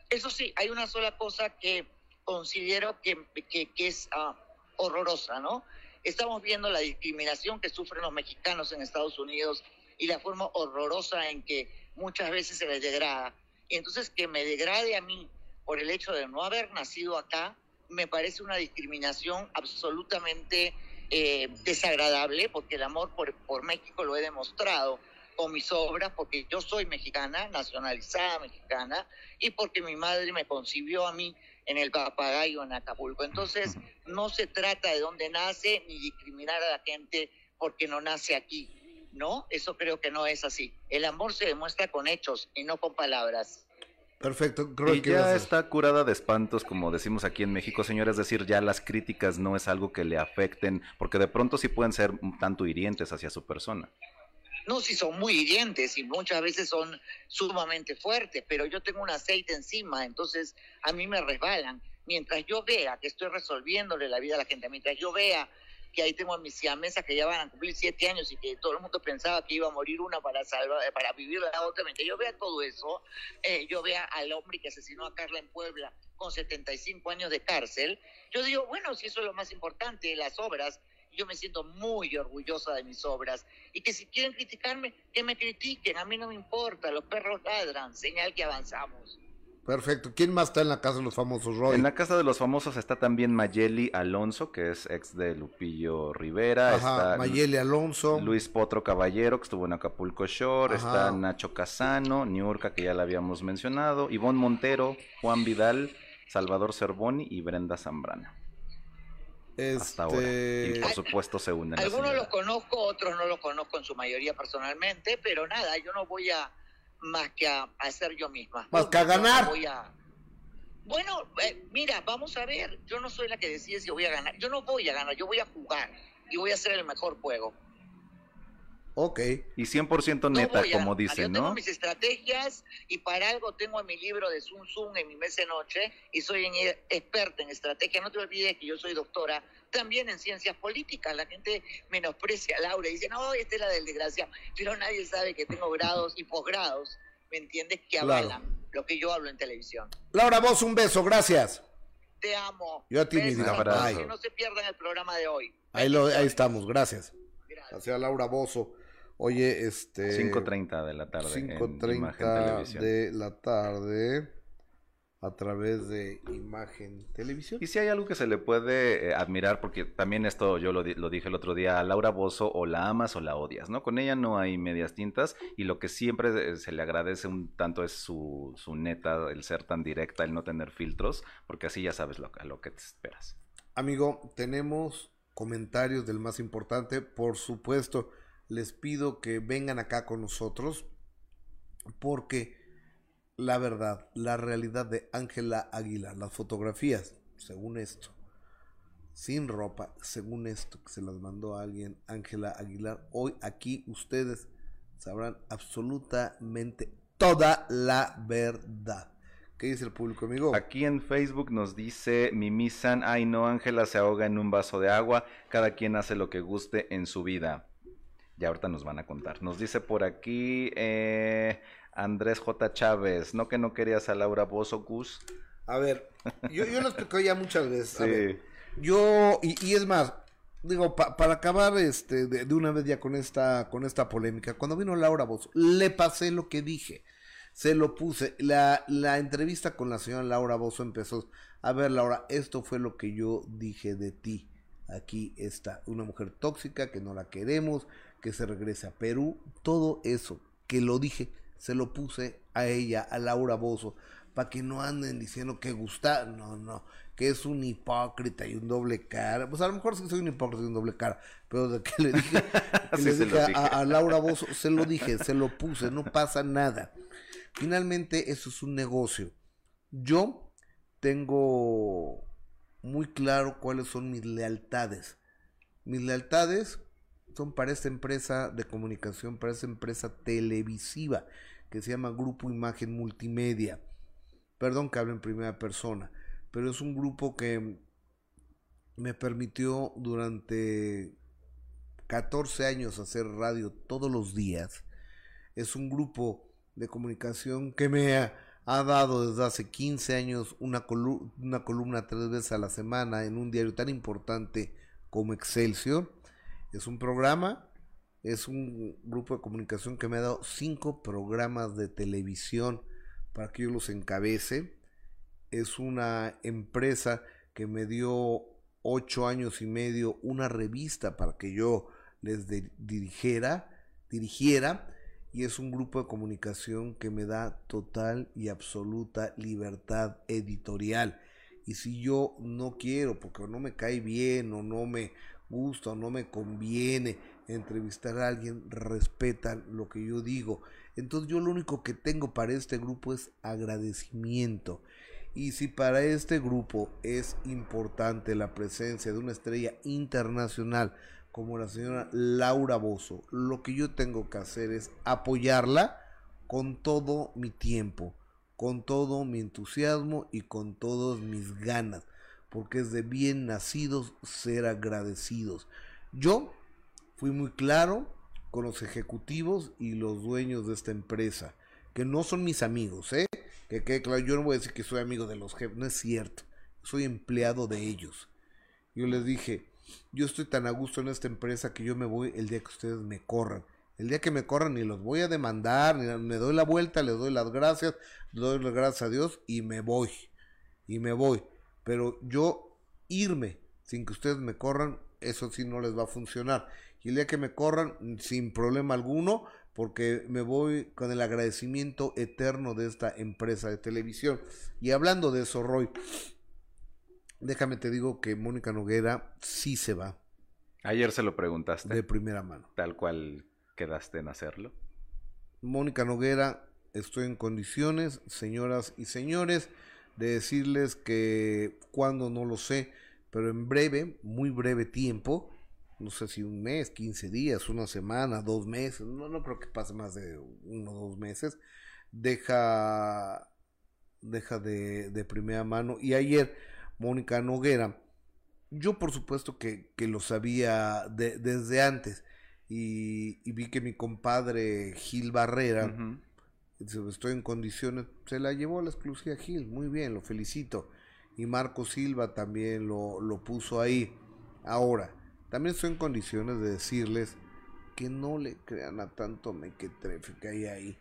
Eso sí, hay una sola cosa que considero que, que, es ah, horrorosa, ¿no? Estamos viendo la discriminación que sufren los mexicanos en Estados Unidos y la forma horrorosa en que muchas veces se les degrada. Y entonces que me degrade a mí por el hecho de no haber nacido acá, me parece una discriminación absolutamente eh, desagradable, porque el amor por, por México lo he demostrado con mis obras, porque yo soy mexicana, nacionalizada mexicana, y porque mi madre me concibió a mí en el papagayo en Acapulco. Entonces, no se trata de dónde nace ni discriminar a la gente porque no nace aquí. No, eso creo que no es así. El amor se demuestra con hechos y no con palabras. Perfecto, creo y ya está curada de espantos, como decimos aquí en México, señor, es decir, ya las críticas no es algo que le afecten, porque de pronto sí pueden ser un tanto hirientes hacia su persona. No, sí son muy hirientes y muchas veces son sumamente fuertes, pero yo tengo un aceite encima, entonces a mí me resbalan. Mientras yo vea que estoy resolviéndole la vida a la gente, mientras yo vea que ahí tengo a mis siamesas que ya van a cumplir siete años y que todo el mundo pensaba que iba a morir una para salvar, para vivir la otra. Mientras yo vea todo eso, eh, yo vea al hombre que asesinó a Carla en Puebla con 75 años de cárcel, yo digo, bueno, si eso es lo más importante, las obras, yo me siento muy orgullosa de mis obras y que si quieren criticarme, que me critiquen, a mí no me importa, los perros ladran, señal que avanzamos. Perfecto. ¿Quién más está en la casa de los famosos, Roy? En la casa de los famosos está también Mayeli Alonso, que es ex de Lupillo Rivera. está Mayeli Alonso. Luis Potro Caballero, que estuvo en Acapulco Shore. Está Nacho Casano, Niurka, que ya la habíamos mencionado. Ivonne Montero, Juan Vidal, Salvador Cervoni y Brenda Zambrana. Hasta ahora. Y por este, supuesto se unen. Algunos los conozco, otros no los conozco en su mayoría personalmente, pero nada, yo no voy a más que a, ser yo misma. Más que a ganar. Bueno, eh, mira, vamos a ver, yo no soy la que decide si voy a ganar, yo no voy a ganar, yo voy a jugar. y voy a hacer el mejor juego. Ok. Y 100% neta, como dicen, ¿no? Yo tengo mis estrategias y para algo tengo en mi libro de Sun Sun en mi mes de noche y soy experta en estrategia. No te olvides que yo soy doctora también en ciencias políticas. La gente menosprecia a Laura y dice, no, esta es la del desgraciado. Pero nadie sabe que tengo grados y posgrados, ¿me entiendes? Que avalan lo que yo hablo en televisión. Laura, vos un beso, gracias. Te amo. Yo a ti, mi Que no se pierdan el programa de hoy. Ahí, lo, ahí estamos, gracias. Gracias. Laura Bozo. Oye, este... 5.30 de la tarde. 5.30 de la tarde a través de imagen televisión. Y si hay algo que se le puede eh, admirar, porque también esto yo lo, lo, dije el otro día, a Laura Bozo o la amas o la odias, ¿no? Con ella no hay medias tintas y lo que siempre eh, se le agradece un tanto es su, su neta, el ser tan directa, el no tener filtros, porque así ya sabes lo, a lo que te esperas. Amigo, tenemos comentarios del más importante, por supuesto les pido que vengan acá con nosotros porque la verdad, la realidad de Ángela Aguilar, las fotografías, según esto, sin ropa, según esto que se las mandó a alguien, Ángela Aguilar, hoy aquí ustedes sabrán absolutamente toda la verdad. ¿Qué dice el público, amigo? Aquí en Facebook nos dice Mimi San, ay no, Ángela se ahoga en un vaso de agua, cada quien hace lo que guste en su vida. Ya ahorita nos van a contar. Nos dice por aquí eh, Andrés J. Chávez, no que no querías a Laura Bozo, A ver, yo, yo lo expliqué ya muchas veces. yo, y, es más, digo, para acabar este de, una vez ya con esta, con esta polémica, cuando vino Laura Bozo, le pasé lo que dije. Se lo puse. La, la entrevista con la señora Laura Bozo empezó. A ver, Laura, esto fue lo que yo dije de ti. Aquí está una mujer tóxica que no la queremos, que se regrese a Perú, todo eso que lo dije, se lo puse a ella, a Laura Bozo, para que no anden diciendo que gusta, no, no, que es un hipócrita y un doble cara. Pues a lo mejor sí soy un hipócrita y un doble cara, pero de que le dije, A, Laura Bozo, se lo dije, se lo puse, no pasa nada. Finalmente, eso es un negocio. Yo tengo muy claro cuáles son mis lealtades. Mis lealtades son para esta empresa de comunicación, para esta empresa televisiva que se llama Grupo Imagen Multimedia. Perdón que hable en primera persona, pero es un grupo que me permitió durante 14 años hacer radio todos los días. Es un grupo de comunicación que me ha, dado desde hace 15 años una columna tres veces a la semana en un diario tan importante como Excelsior es un programa, es un grupo de comunicación que me ha dado cinco programas de televisión para que yo los encabece. Es una empresa que me dio ocho años y medio una revista para que yo les dirigiera, dirigiera y es un grupo de comunicación que me da total y absoluta libertad editorial. Y si yo no quiero, porque no me cae bien o no me gusta no me conviene entrevistar a alguien, respetan lo que yo digo. Entonces yo lo único que tengo para este grupo es agradecimiento. Y si para este grupo es importante la presencia de una estrella internacional como la señora Laura Bozo, lo que yo tengo que hacer es apoyarla con todo mi tiempo, con todo mi entusiasmo y con todas mis ganas porque es de bien nacidos ser agradecidos. Yo fui muy claro con los ejecutivos y los dueños de esta empresa, que no son mis amigos, ¿eh? Que, que claro, yo no voy a decir que soy amigo de los jefes, no es cierto, soy empleado de ellos. Yo les dije, yo estoy tan a gusto en esta empresa que yo me voy el día que ustedes me corran. El día que me corran ni los voy a demandar, ni me doy la vuelta, les doy las gracias, les doy las gracias a Dios y me voy. Y me voy. Pero yo irme sin que ustedes me corran, eso sí no les va a funcionar. Y el día que me corran, sin problema alguno, porque me voy con el agradecimiento eterno de esta empresa de televisión. Y hablando de eso, Roy, déjame te digo que Mónica Noguera sí se va. Ayer se lo preguntaste. De primera mano. Tal cual quedaste en hacerlo. Mónica Noguera, estoy en condiciones, señoras y señores de decirles que cuando no lo sé, pero en breve, muy breve tiempo, no sé si un mes, 15 días, una semana, dos meses, no, no creo que pase más de uno o dos meses, deja, deja de, de primera mano. Y ayer, Mónica Noguera, yo por supuesto que, que lo sabía desde antes, y, vi que mi compadre Gil Barrera, estoy en condiciones, se la llevó a la exclusiva Gil, muy bien, lo felicito. Y Marco Silva también lo, lo puso ahí. Ahora, también estoy en condiciones de decirles que no le crean a tanto mequetrefe que hay ahí.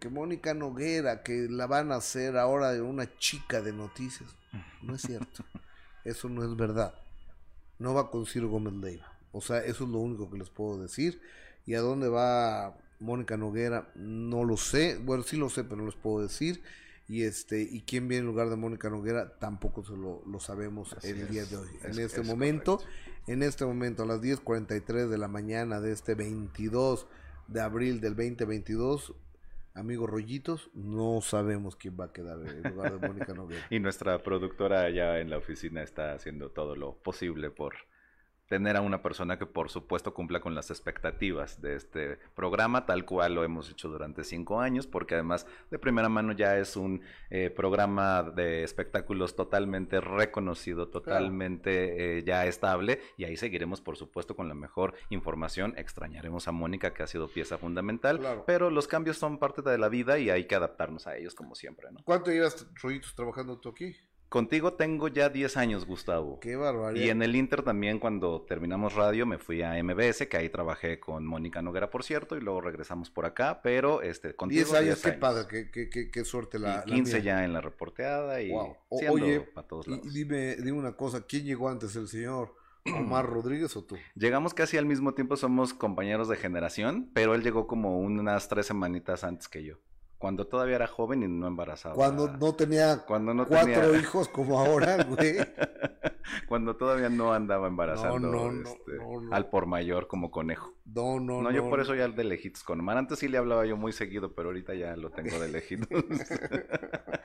Que Mónica Noguera, que la van a hacer ahora de una chica de noticias. No es cierto. Eso no es verdad. No va con Ciro Gómez Leiva. O sea, eso es lo único que les puedo decir. ¿Y a dónde va Mónica Noguera? No lo sé. Bueno, sí lo sé, pero no les puedo decir. Y este y quién viene en lugar de Mónica Noguera tampoco se lo, sabemos el día de hoy. en este momento, en este momento a las 10:43 de la mañana de este 22 de abril del 2022 amigos rollitos, no sabemos quién va a quedar en lugar de Mónica Noguera. y nuestra productora allá en la oficina está haciendo todo lo posible por tener a una persona que por supuesto cumpla con las expectativas de este programa, tal cual lo hemos hecho durante cinco años, porque además de primera mano ya es un eh, programa de espectáculos totalmente reconocido, totalmente eh, ya estable, y ahí seguiremos por supuesto con la mejor información. Extrañaremos a Mónica, que ha sido pieza fundamental, pero los cambios son parte de la vida y hay que adaptarnos a ellos como siempre. ¿no? ¿Cuánto llevas, Rollitos, trabajando tú aquí? Contigo tengo ya 10 años, Gustavo. Qué barbaridad. Y en el Inter también, cuando terminamos radio, me fui a MBS, que ahí trabajé con Mónica Noguera, por cierto, y luego regresamos por acá, pero este, contigo. 10 años, qué padre, qué, qué, qué, suerte la. Y 15 ya en la reporteada y. Wow. oye, para todos lados. Dime, dime una cosa, ¿quién llegó antes, el señor? Omar Rodríguez o tú? Llegamos casi al mismo tiempo, somos compañeros de generación, pero él llegó como unas tres semanitas antes que yo cuando todavía era joven y no embarazaba. Cuando no tenía cuando no cuatro hijos como ahora, güey. cuando todavía no andaba embarazando este, al por mayor como conejo. No, no, no. yo por eso ya de lejitos con Omar. Antes sí le hablaba yo muy seguido, pero ahorita ya lo tengo de lejitos.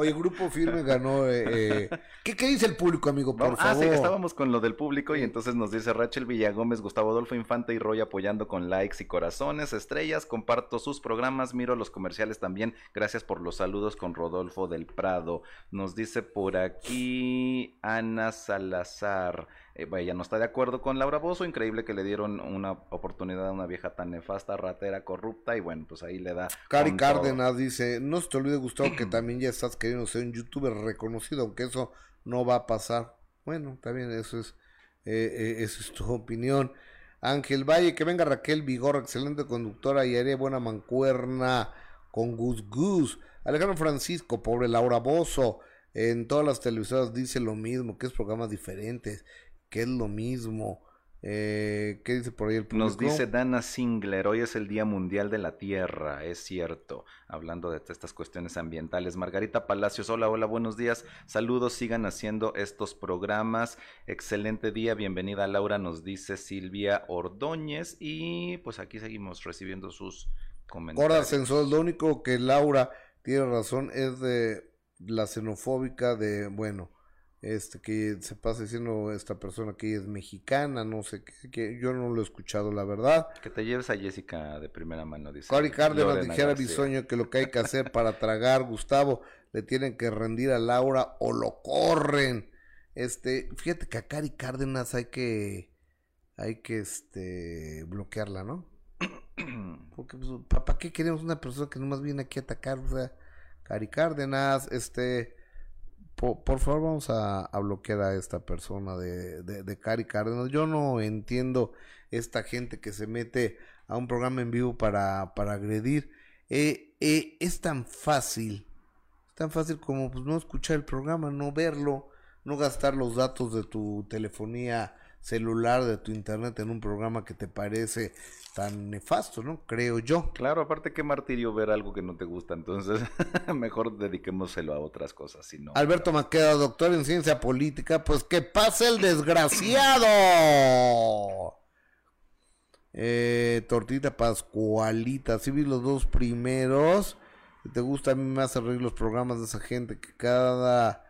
Oye, Grupo Firme ganó. Eh, eh, ¿qué, ¿qué, dice el público, amigo? Por ah, sí, estábamos con lo del público y entonces nos dice Rachel Villagómez, Gustavo Adolfo Infante y Roy apoyando con likes y corazones, estrellas. Comparto sus programas, miro los comerciales también. Gracias por los saludos con Rodolfo del Prado. Nos dice por aquí Ana Salazar. Eh, ella no está de acuerdo con Laura Bozo. Increíble que le dieron una oportunidad a una vieja tan nefasta, ratera, corrupta. Y bueno, pues ahí le da. Cari Cárdenas dice: No se te olvide, Gustavo, que también ya estás queriendo ser un youtuber reconocido, aunque eso no va a pasar. Bueno, también eso es, eh, eh, eso es tu opinión. Ángel Valle, que venga Raquel Vigor, excelente conductora y haría buena mancuerna con Gus Gus. Alejandro Francisco, pobre Laura Bozo, en todas las televisoras dice lo mismo, que es programas diferentes, que es lo mismo. Eh, ¿Qué dice por ahí el público? Nos dice Dana Singler, hoy es el Día Mundial de la Tierra, es cierto, hablando de estas cuestiones ambientales. Margarita Palacios, hola, hola, buenos días, saludos, sigan haciendo estos programas, excelente día, bienvenida Laura, nos dice Silvia Ordóñez y pues aquí seguimos recibiendo sus comentarios. Cora lo único que Laura tiene razón es de la xenofóbica de, bueno, este que se pasa diciendo esta persona que es mexicana, no sé qué, que yo no lo he escuchado la verdad. Que te lleves a Jessica de primera mano, dice. Cari Cárdenas dijera Bisoño que lo que hay que hacer para tragar, Gustavo, le tienen que rendir a Laura o lo corren. Este, fíjate que a Cari Cárdenas hay que hay que este bloquearla, ¿no? Porque pues, ¿para qué queremos una persona que nomás viene aquí a atacar? O sea, Cari Cárdenas, este por, favor vamos a, bloquear a esta persona de, de, Cari Cárdenas. Yo no entiendo esta gente que se mete a un programa en vivo para, para agredir. Eh, eh, es tan fácil, tan fácil como pues, no escuchar el programa, no verlo, no gastar los datos de tu telefonía celular, de tu internet en un programa que te parece tan nefasto, ¿no? Creo yo. Claro, aparte que martirio ver algo que no te gusta, entonces mejor dediquémoselo a otras cosas, si no. Alberto Maqueda, doctor en ciencia política, pues que pase el desgraciado. Eh, tortita Pascualita, sí vi los dos primeros. Si te gusta, a mí me hace reír los programas de esa gente que cada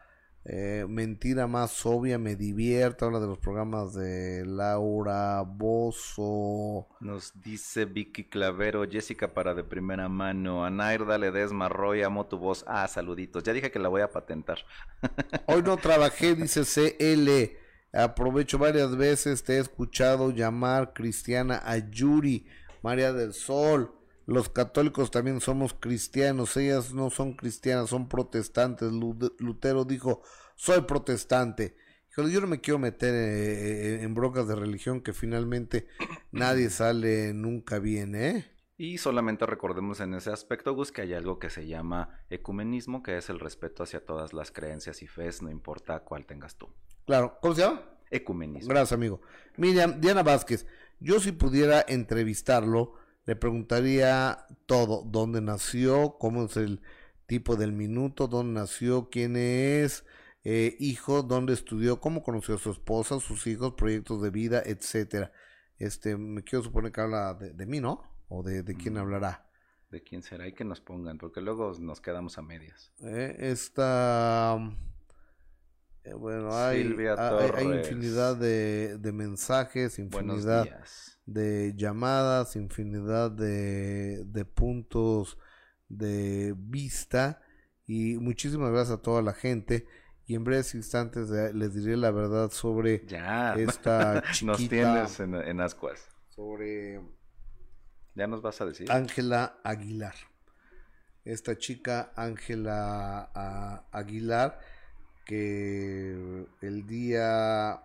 Eh, mentira más obvia, me divierte. Habla de los programas de Laura Bozo. Nos dice Vicky Clavero, Jessica para de primera mano. Anairda Ledesma Roy, amo tu voz. Ah, saluditos. Ya dije que la voy a patentar. Hoy no trabajé, dice CL. Aprovecho varias veces, te he escuchado llamar cristiana a Yuri, María del Sol. Los católicos también somos cristianos, ellas no son cristianas, son protestantes. Lutero dijo, soy protestante. yo no me quiero meter eh, en broncas de religión que finalmente nadie sale nunca bien, ¿eh? Y solamente recordemos en ese aspecto, Gus, que hay algo que se llama ecumenismo, que es el respeto hacia todas las creencias y fes, no importa cuál tengas tú. Claro, ¿cómo se llama? Ecumenismo. Gracias, amigo. Miriam, Diana Vázquez, yo si pudiera entrevistarlo, le preguntaría todo, dónde nació, cómo es el tipo del minuto, dónde nació, quién es, eh, hijo, dónde estudió, cómo conoció a su esposa, sus hijos, proyectos de vida, etcétera. Este, me quiero suponer que habla de, mí, ¿no? O de, quién mm, hablará. De quién será y que nos pongan, porque luego nos quedamos a medias. Eh, esta, eh, bueno, hay, hay, infinidad de, de mensajes, infinidad de llamadas, infinidad de, de puntos de vista. Y muchísimas gracias a toda la gente. Y en breves instantes les diré la verdad sobre ya, esta chiquita nos tienes en, en, ascuas. sobre ya nos vas a decir Ángela Aguilar. Esta chica Ángela ah, Aguilar que el día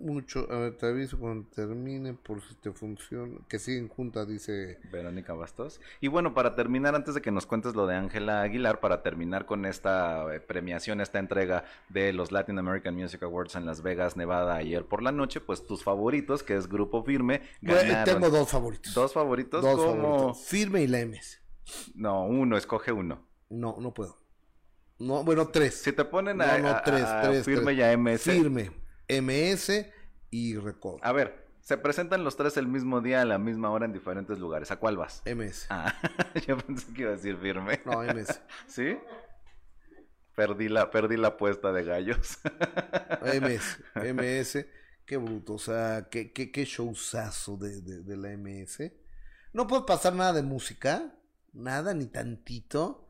mucho, a ver, te aviso cuando termine por si te funciona, que siguen juntas, dice Verónica Bastos. Y bueno, para terminar, antes de que nos cuentes lo de Ángela Aguilar, para terminar con esta eh, premiación, esta entrega de los Latin American Music Awards en Las Vegas, Nevada, ayer por la noche, pues tus favoritos, que es Grupo Firme, ganaron. tengo dos favoritos. ¿Dos favoritos? Dos favoritos. Firme y la MS. No, uno, escoge uno. No, no puedo. No, bueno, tres. Si te ponen a, tres, Firme y a MS. Firme. MS y Record. A ver, se presentan los tres el mismo día a la misma hora en diferentes lugares. ¿A cuál vas? MS. Ah, yo pensé que iba a decir firme. No, MS. ¿Sí? Perdí la, perdí la apuesta de gallos. MS, MS, qué bruto, o sea, qué, qué, qué showzazo de, de, la MS. No puede pasar nada de música, nada, ni tantito.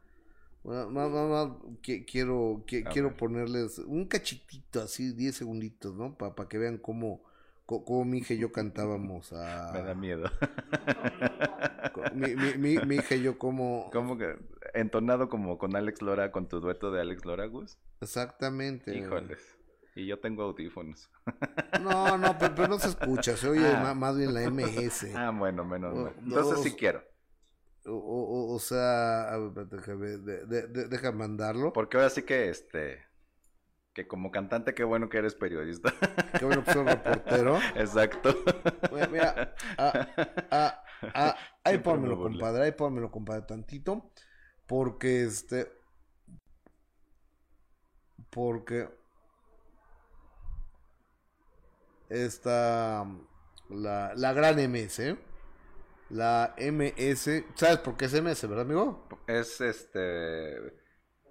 Más, más, quiero, quiero ponerles un cachitito, así, 10 segunditos, ¿no? Para que vean cómo, cómo, mi hija y yo cantábamos a... Me da miedo. mi, mi, mi, hija y yo como... ¿Cómo que? Entonado como con Alex Lora, con tu dueto de Alex Lora, Gus. Exactamente. Híjoles. Y yo tengo audífonos. No, no, pero, no se escucha, se oye ah. más, bien la MS. Ah, bueno, menos mal. Entonces sí quiero. O, o, sea, déjame, de, mandarlo. Porque ahora sí que este que como cantante, qué bueno que eres periodista. Qué bueno que soy reportero. Exacto. Mira, ah, ah, ah, ahí pónmelo, compadre, ahí pónmelo, compadre, tantito. Porque este. Porque. Esta. La, la gran MS, ¿eh? La MS, ¿sabes por qué es MS, verdad, amigo? Es este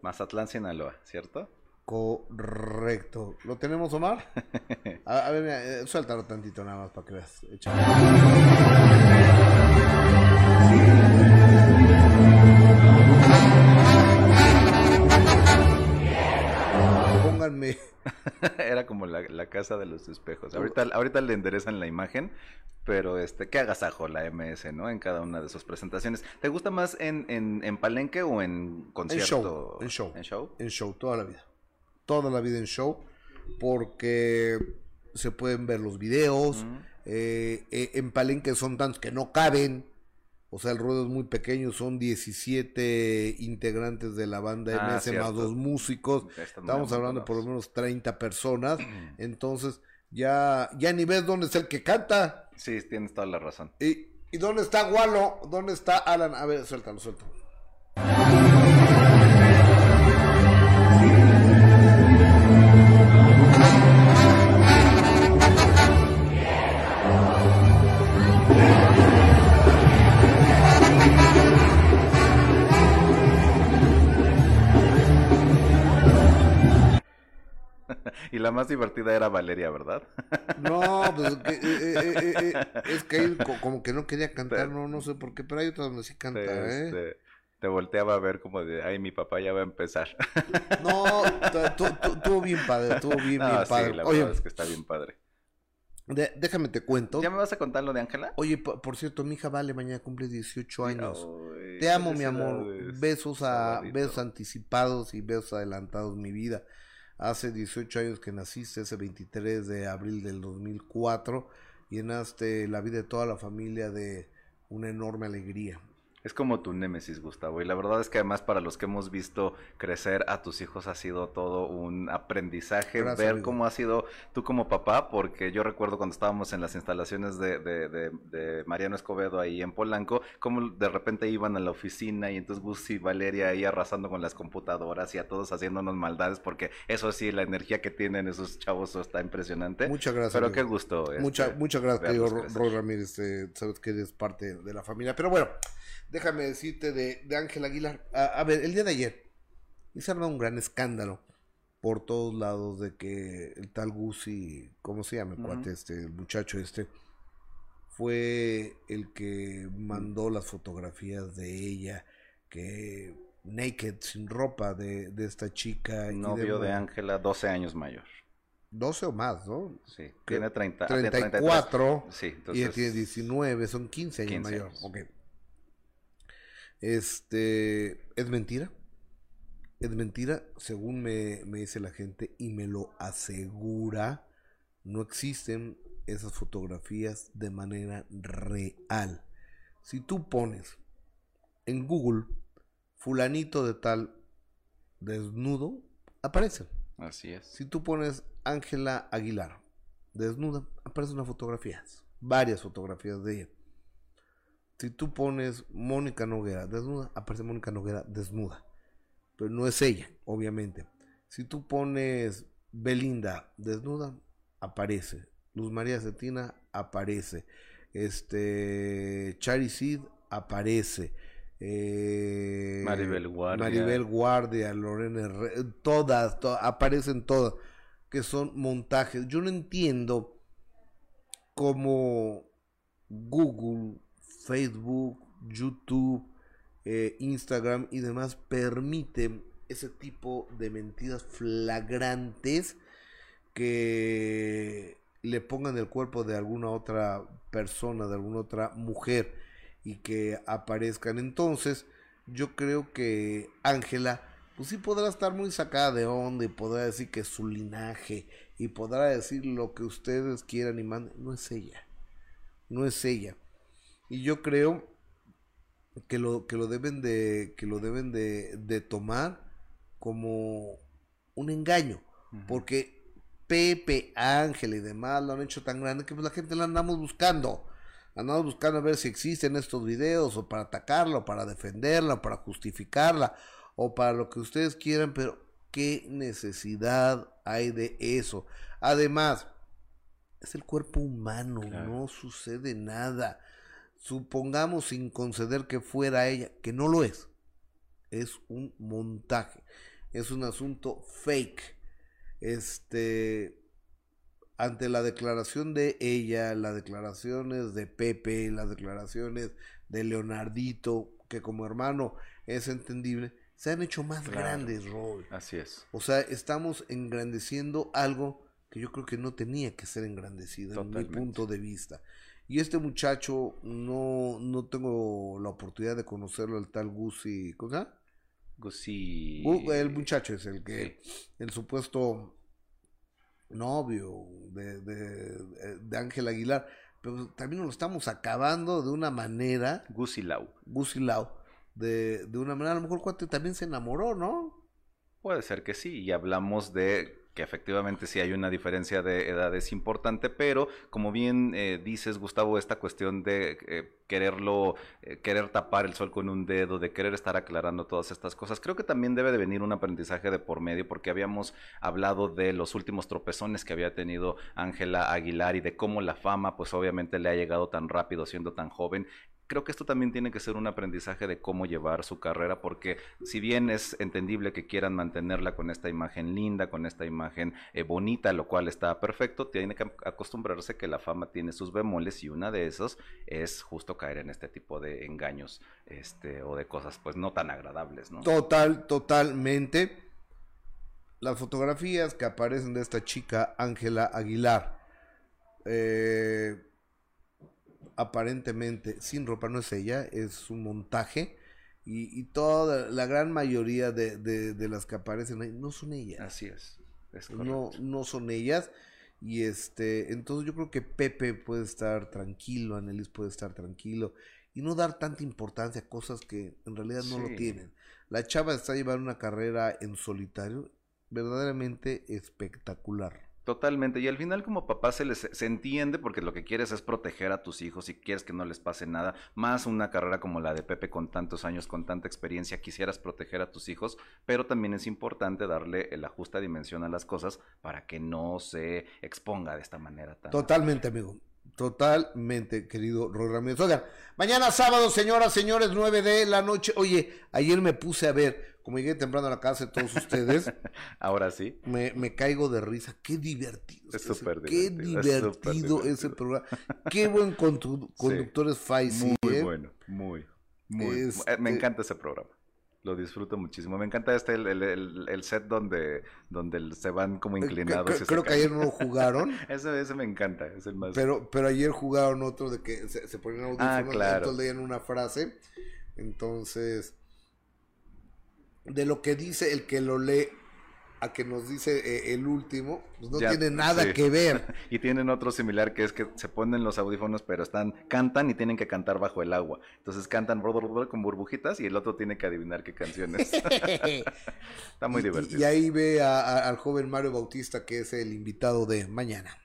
Mazatlán, Sinaloa, ¿cierto? Correcto. ¿Lo tenemos, Omar? A, ver, mira, eh, suéltalo tantito nada más para que veas. Era como la, casa de los espejos. Ahorita, ahorita le enderezan la imagen, pero este, qué agasajo la MS, ¿no? En cada una de sus presentaciones. ¿Te gusta más en, en, palenque o en concierto? En show, en show. En show. toda la vida. Toda la vida en show. Porque se pueden ver los videos. Eh, eh, en palenque son tantos que no caben. O sea, el ruedo es muy pequeño, son 17 integrantes de la banda ah, MS más dos músicos. Estamos hablando de por lo menos 30 personas. Entonces, ya, ya ni ves dónde está el que canta. Sí, tienes toda la razón. ¿Y, y dónde está Walo? ¿Dónde está Alan? A ver, suéltalo, suéltalo. Y la más divertida era Valeria, ¿verdad? No, pues eh, eh, eh, es que él como que no quería cantar, no, no sé por qué, pero hay otras donde sí canta, ¿eh? Este, te volteaba a ver como de, ay, mi papá ya va a empezar. No, estuvo bien padre, estuvo bien, bien padre. la Oye, es que está bien padre. déjame te cuento. ¿Ya me vas a contar lo de Ángela? Oye, por, cierto, mi hija Vale mañana cumple 18 años. te amo, mi amor. Besos a besos anticipados y besos adelantados, mi vida. Hace 18 años que naciste, ese 23 de abril del 2004, llenaste la vida de toda la familia de una enorme alegría. Es como tu némesis, Gustavo. Y la verdad es que además para los que hemos visto crecer a tus hijos ha sido todo un aprendizaje, ver cómo ha sido tú como papá, porque yo recuerdo cuando estábamos en las instalaciones de, de, Mariano Escobedo ahí en Polanco, cómo de repente iban a la oficina y entonces Gus y Valeria ahí arrasando con las computadoras y a todos haciéndonos maldades, porque eso sí, la energía que tienen esos chavos está impresionante. Muchas gracias. Pero qué gusto. Mucha, este, muchas gracias, Roy Ramírez. Eh, sabes que eres parte de la familia. Pero bueno déjame decirte de Ángel Aguilar. A, ver, el día de ayer se arma un gran escándalo por todos lados de que el tal Gusi, ¿cómo se llama? cuate este, el muchacho este, fue el que mandó las fotografías de ella, que naked, sin ropa, de, esta chica. Novio de Ángela, 12 años mayor. 12 o más, ¿no? Sí, tiene 30, 34 sí, entonces, y ella tiene 19, son 15 años mayor. Okay. Este, es mentira. Es mentira, según me, dice la gente y me lo asegura, no existen esas fotografías de manera real. Si tú pones en Google fulanito de tal desnudo, aparece. Así es. Si tú pones Ángela Aguilar desnuda, aparecen unas fotografías, varias fotografías de ella. Si tú pones Mónica Noguera desnuda, aparece Mónica Noguera desnuda. Pero no es ella, obviamente. Si tú pones Belinda desnuda, aparece. Luz María Cetina aparece. Este Chari aparece. Eh, Maribel Guardia. Maribel Guardia, Lorena todas, todas, aparecen todas, que son montajes. Yo no entiendo cómo Google Facebook, YouTube, eh, Instagram y demás permiten ese tipo de mentiras flagrantes que le pongan el cuerpo de alguna otra persona, de alguna otra mujer y que aparezcan. Entonces, yo creo que Ángela, pues sí podrá estar muy sacada de onda y podrá decir que es su linaje y podrá decir lo que ustedes quieran y manden. No es ella. No es ella. Y yo creo que lo, que lo deben de, que lo deben de, tomar como un engaño. Porque Pepe, Ángel y demás lo han hecho tan grande que pues la gente la andamos buscando. Andamos buscando a ver si existen estos videos o para atacarla, o para defenderla, o para justificarla, o para lo que ustedes quieran, pero ¿qué necesidad hay de eso? Además, es el cuerpo humano, no sucede nada supongamos sin conceder que fuera ella, que no lo es, es un montaje, es un asunto fake. Este, ante la declaración de ella, las declaraciones de Pepe, las declaraciones de Leonardito, que como hermano es entendible, se han hecho más grandes, Roy. Así es. O sea, estamos engrandeciendo algo que yo creo que no tenía que ser engrandecido, en mi punto de vista. Y este muchacho, no, no tengo la oportunidad de conocerlo, el tal Gusi. ¿Cómo? Gusi. el muchacho es el que, el supuesto novio de, de, de Ángel Aguilar. Pero también nos lo estamos acabando de una manera. Gusi Lau. Gusi Lau. De, de una manera, a lo mejor cuate también se enamoró, ¿no? Puede ser que sí, y hablamos de que efectivamente sí hay una diferencia de edades importante, pero como bien eh, dices, Gustavo, esta cuestión de eh, quererlo, eh, querer tapar el sol con un dedo, de querer estar aclarando todas estas cosas, creo que también debe de venir un aprendizaje de por medio, porque habíamos hablado de los últimos tropezones que había tenido Ángela Aguilar y de cómo la fama, pues obviamente le ha llegado tan rápido siendo tan joven creo que esto también tiene que ser un aprendizaje de cómo llevar su carrera, porque si bien es entendible que quieran mantenerla con esta imagen linda, con esta imagen eh, bonita, lo cual está perfecto, tiene que acostumbrarse que la fama tiene sus bemoles y una de esos es justo caer en este tipo de engaños este, o de cosas pues no tan agradables. Total, totalmente. Las fotografías que aparecen de esta chica, Ángela Aguilar, eh, aparentemente sin ropa, no es ella, es un montaje. Y, toda la gran mayoría de, de, las que aparecen ahí no son ellas. Así es. no, no son ellas. Y este, entonces yo creo que Pepe puede estar tranquilo, Anelis puede estar tranquilo y no dar tanta importancia a cosas que en realidad no lo tienen. La chava está llevando una carrera en solitario verdaderamente espectacular. Totalmente. Y al final como papá se les se entiende porque lo que quieres es proteger a tus hijos y quieres que no les pase nada. Más una carrera como la de Pepe con tantos años, con tanta experiencia, quisieras proteger a tus hijos, pero también es importante darle la justa dimensión a las cosas para que no se exponga de esta manera tan... Totalmente, amigo. Totalmente, querido Roy Ramírez. Oigan, mañana sábado, señoras, señores, 9 de la noche. Oye, ayer me puse a ver, como llegué temprano a la casa de todos ustedes. Ahora sí. Me, me, caigo de risa. Qué divertido. Es súper divertido. Qué divertido, ese programa. Qué buen conductor es Faisy. Muy ¿eh? bueno, muy, muy. Me este encanta ese programa lo disfruto muchísimo. Me encanta este, el, el, el set donde, donde se van como eh, inclinados. Creo, que ayer no jugaron. ese, ese me encanta, es el más... Pero, pero ayer jugaron otro de que se, se ponían audífonos ah, claro. leían una frase. Entonces, de lo que dice el que lo lee a que nos dice eh, el último, pues no tiene nada que ver. y tienen otro similar que es que se ponen los audífonos, pero están, cantan y tienen que cantar bajo el agua. Entonces cantan con burbujitas y el otro tiene que adivinar qué canciones. Está muy divertido. Y, ahí ve al joven Mario Bautista, que es el invitado de mañana.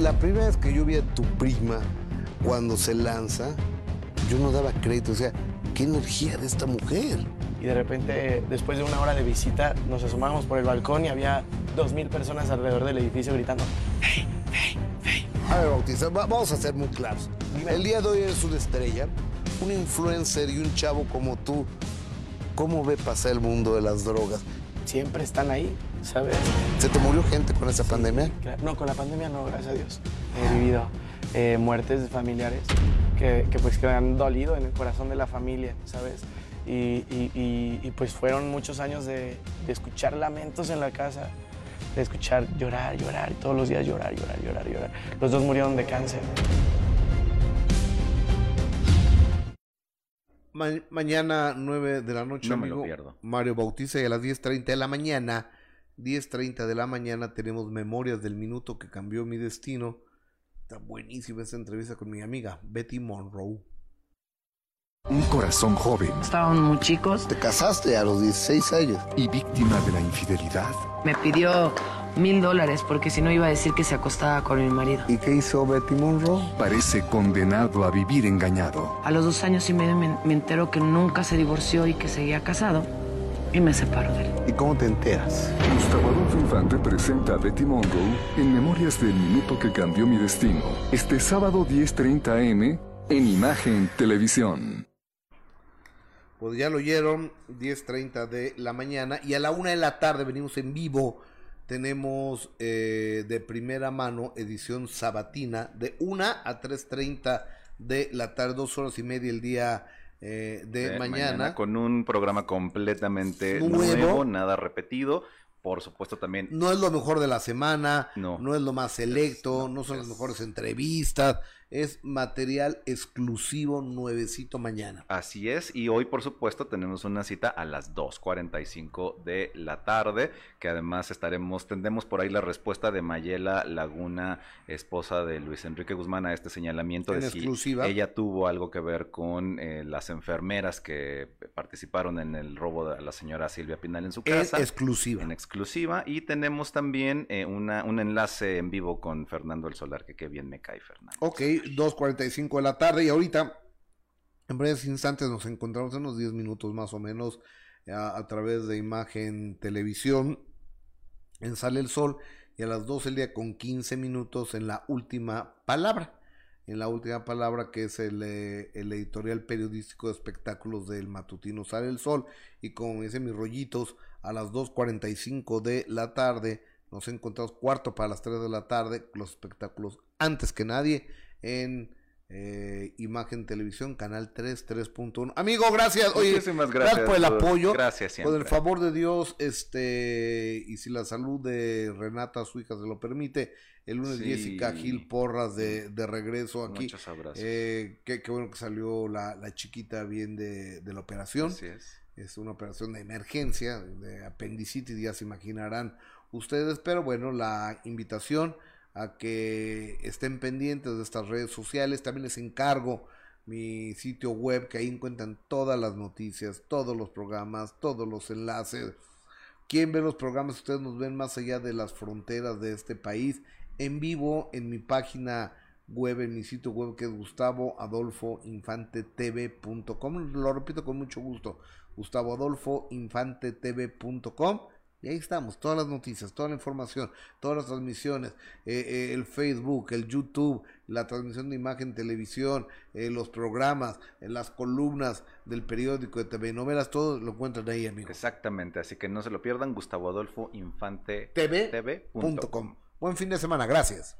La primera vez que yo vi a tu prima cuando se lanza, yo no daba crédito, o sea, qué energía de esta mujer. Y de repente, después de una hora de visita, nos asomamos por el balcón y había dos mil personas alrededor del edificio gritando, ¡Hey, hey, hey! A ver, Bautista, vamos a ser muy claros. El día de hoy eres una estrella, un influencer y un chavo como tú. ¿Cómo ve pasar el mundo de las drogas? Siempre están ahí, ¿sabes? ¿Se te murió gente con esa pandemia? No, con la pandemia no, gracias a Dios. He vivido eh, muertes familiares que, pues que han dolido en el corazón de la familia, ¿sabes? Y, pues fueron muchos años de, escuchar lamentos en la casa, de escuchar llorar, llorar, todos los días llorar, llorar, llorar, llorar. Los dos murieron de cáncer. Mañana 9 de la noche, no me lo pierdo. Mario Bautista y a las 10.30 de la mañana, 10.30 de la mañana tenemos Memorias del Minuto que cambió mi destino Está buenísima esta entrevista con mi amiga Betty Monroe. Un corazón joven. Estaban muy chicos. Te casaste a los 16 años. Y víctima de la infidelidad. Me pidió mil dólares porque si no iba a decir que se acostaba con mi marido. ¿Y qué hizo Betty Monroe? Parece condenado a vivir engañado. A los dos años y medio me, me enteró que nunca se divorció y que seguía casado y me separo de él. ¿Y cómo te enteras? Gustavo Adolfo Infante presenta a Betty Monroe en Memorias del Minuto que Cambió Mi Destino. Este sábado 10.30 M en Imagen Televisión. Pues ya lo oyeron, 10.30 de la mañana y a la una de la tarde venimos en vivo. Tenemos eh, de primera mano edición sabatina de 1 a 3.30 de la tarde, dos horas y media el día eh, de, mañana, Con un programa completamente nuevo. nada repetido. Por supuesto también. No es lo mejor de la semana, no, no es lo más selecto, no, son las mejores entrevistas, es material exclusivo nuevecito mañana. Así es, y hoy por supuesto tenemos una cita a las 2.45 de la tarde, que además estaremos, tendremos por ahí la respuesta de Mayela Laguna, esposa de Luis Enrique Guzmán, a este señalamiento de si ella tuvo algo que ver con eh, las enfermeras que participaron en el robo de la señora Silvia Pinal en su casa. En exclusiva. En exclusiva, y tenemos también eh, una, un enlace en vivo con Fernando El Solar, que qué bien me cae Fernando. Ok, 2.45 de la tarde y ahorita en breves instantes nos encontramos en unos 10 minutos más o menos a, través de imagen televisión en Sale el Sol y a las 12 del día con 15 minutos en la última palabra. En la última palabra que es el, eh, el editorial periodístico de espectáculos del matutino Sale el Sol y como dicen mis rollitos a las 2.45 de la tarde nos encontramos cuarto para las 3 de la tarde los espectáculos antes que nadie en eh, Imagen Televisión, Canal 3, 3.1. Amigo, gracias. Oye, Muchísimas gracias, por el apoyo. Gracias siempre. Con el favor de Dios, este, y si la salud de Renata, su hija, se lo permite, el lunes Jessica Gil Porras de, de regreso aquí. Muchos abrazos. Eh, qué, qué, bueno que salió la, la chiquita bien de, de la operación. Así es. Es una operación de emergencia, de apendicitis, ya se imaginarán ustedes, pero bueno, la invitación a que estén pendientes de estas redes sociales. También les encargo mi sitio web, que ahí encuentran todas las noticias, todos los programas, todos los enlaces. Quieren ver los programas, ustedes nos ven más allá de las fronteras de este país, en vivo en mi página web, en mi sitio web que es gustavoadolfoinfantetv.com. Lo repito con mucho gusto, gustavoadolfoinfantetv.com y ahí estamos, todas las noticias, toda la información, todas las transmisiones, eh, eh, el Facebook, el YouTube, la transmisión de imagen, televisión, eh, los programas, las columnas del periódico de TV Novelas, todo lo encuentran ahí, amigos. Exactamente, así que no se lo pierdan, Gustavo Adolfo Infante TV.com. Buen fin de semana, gracias.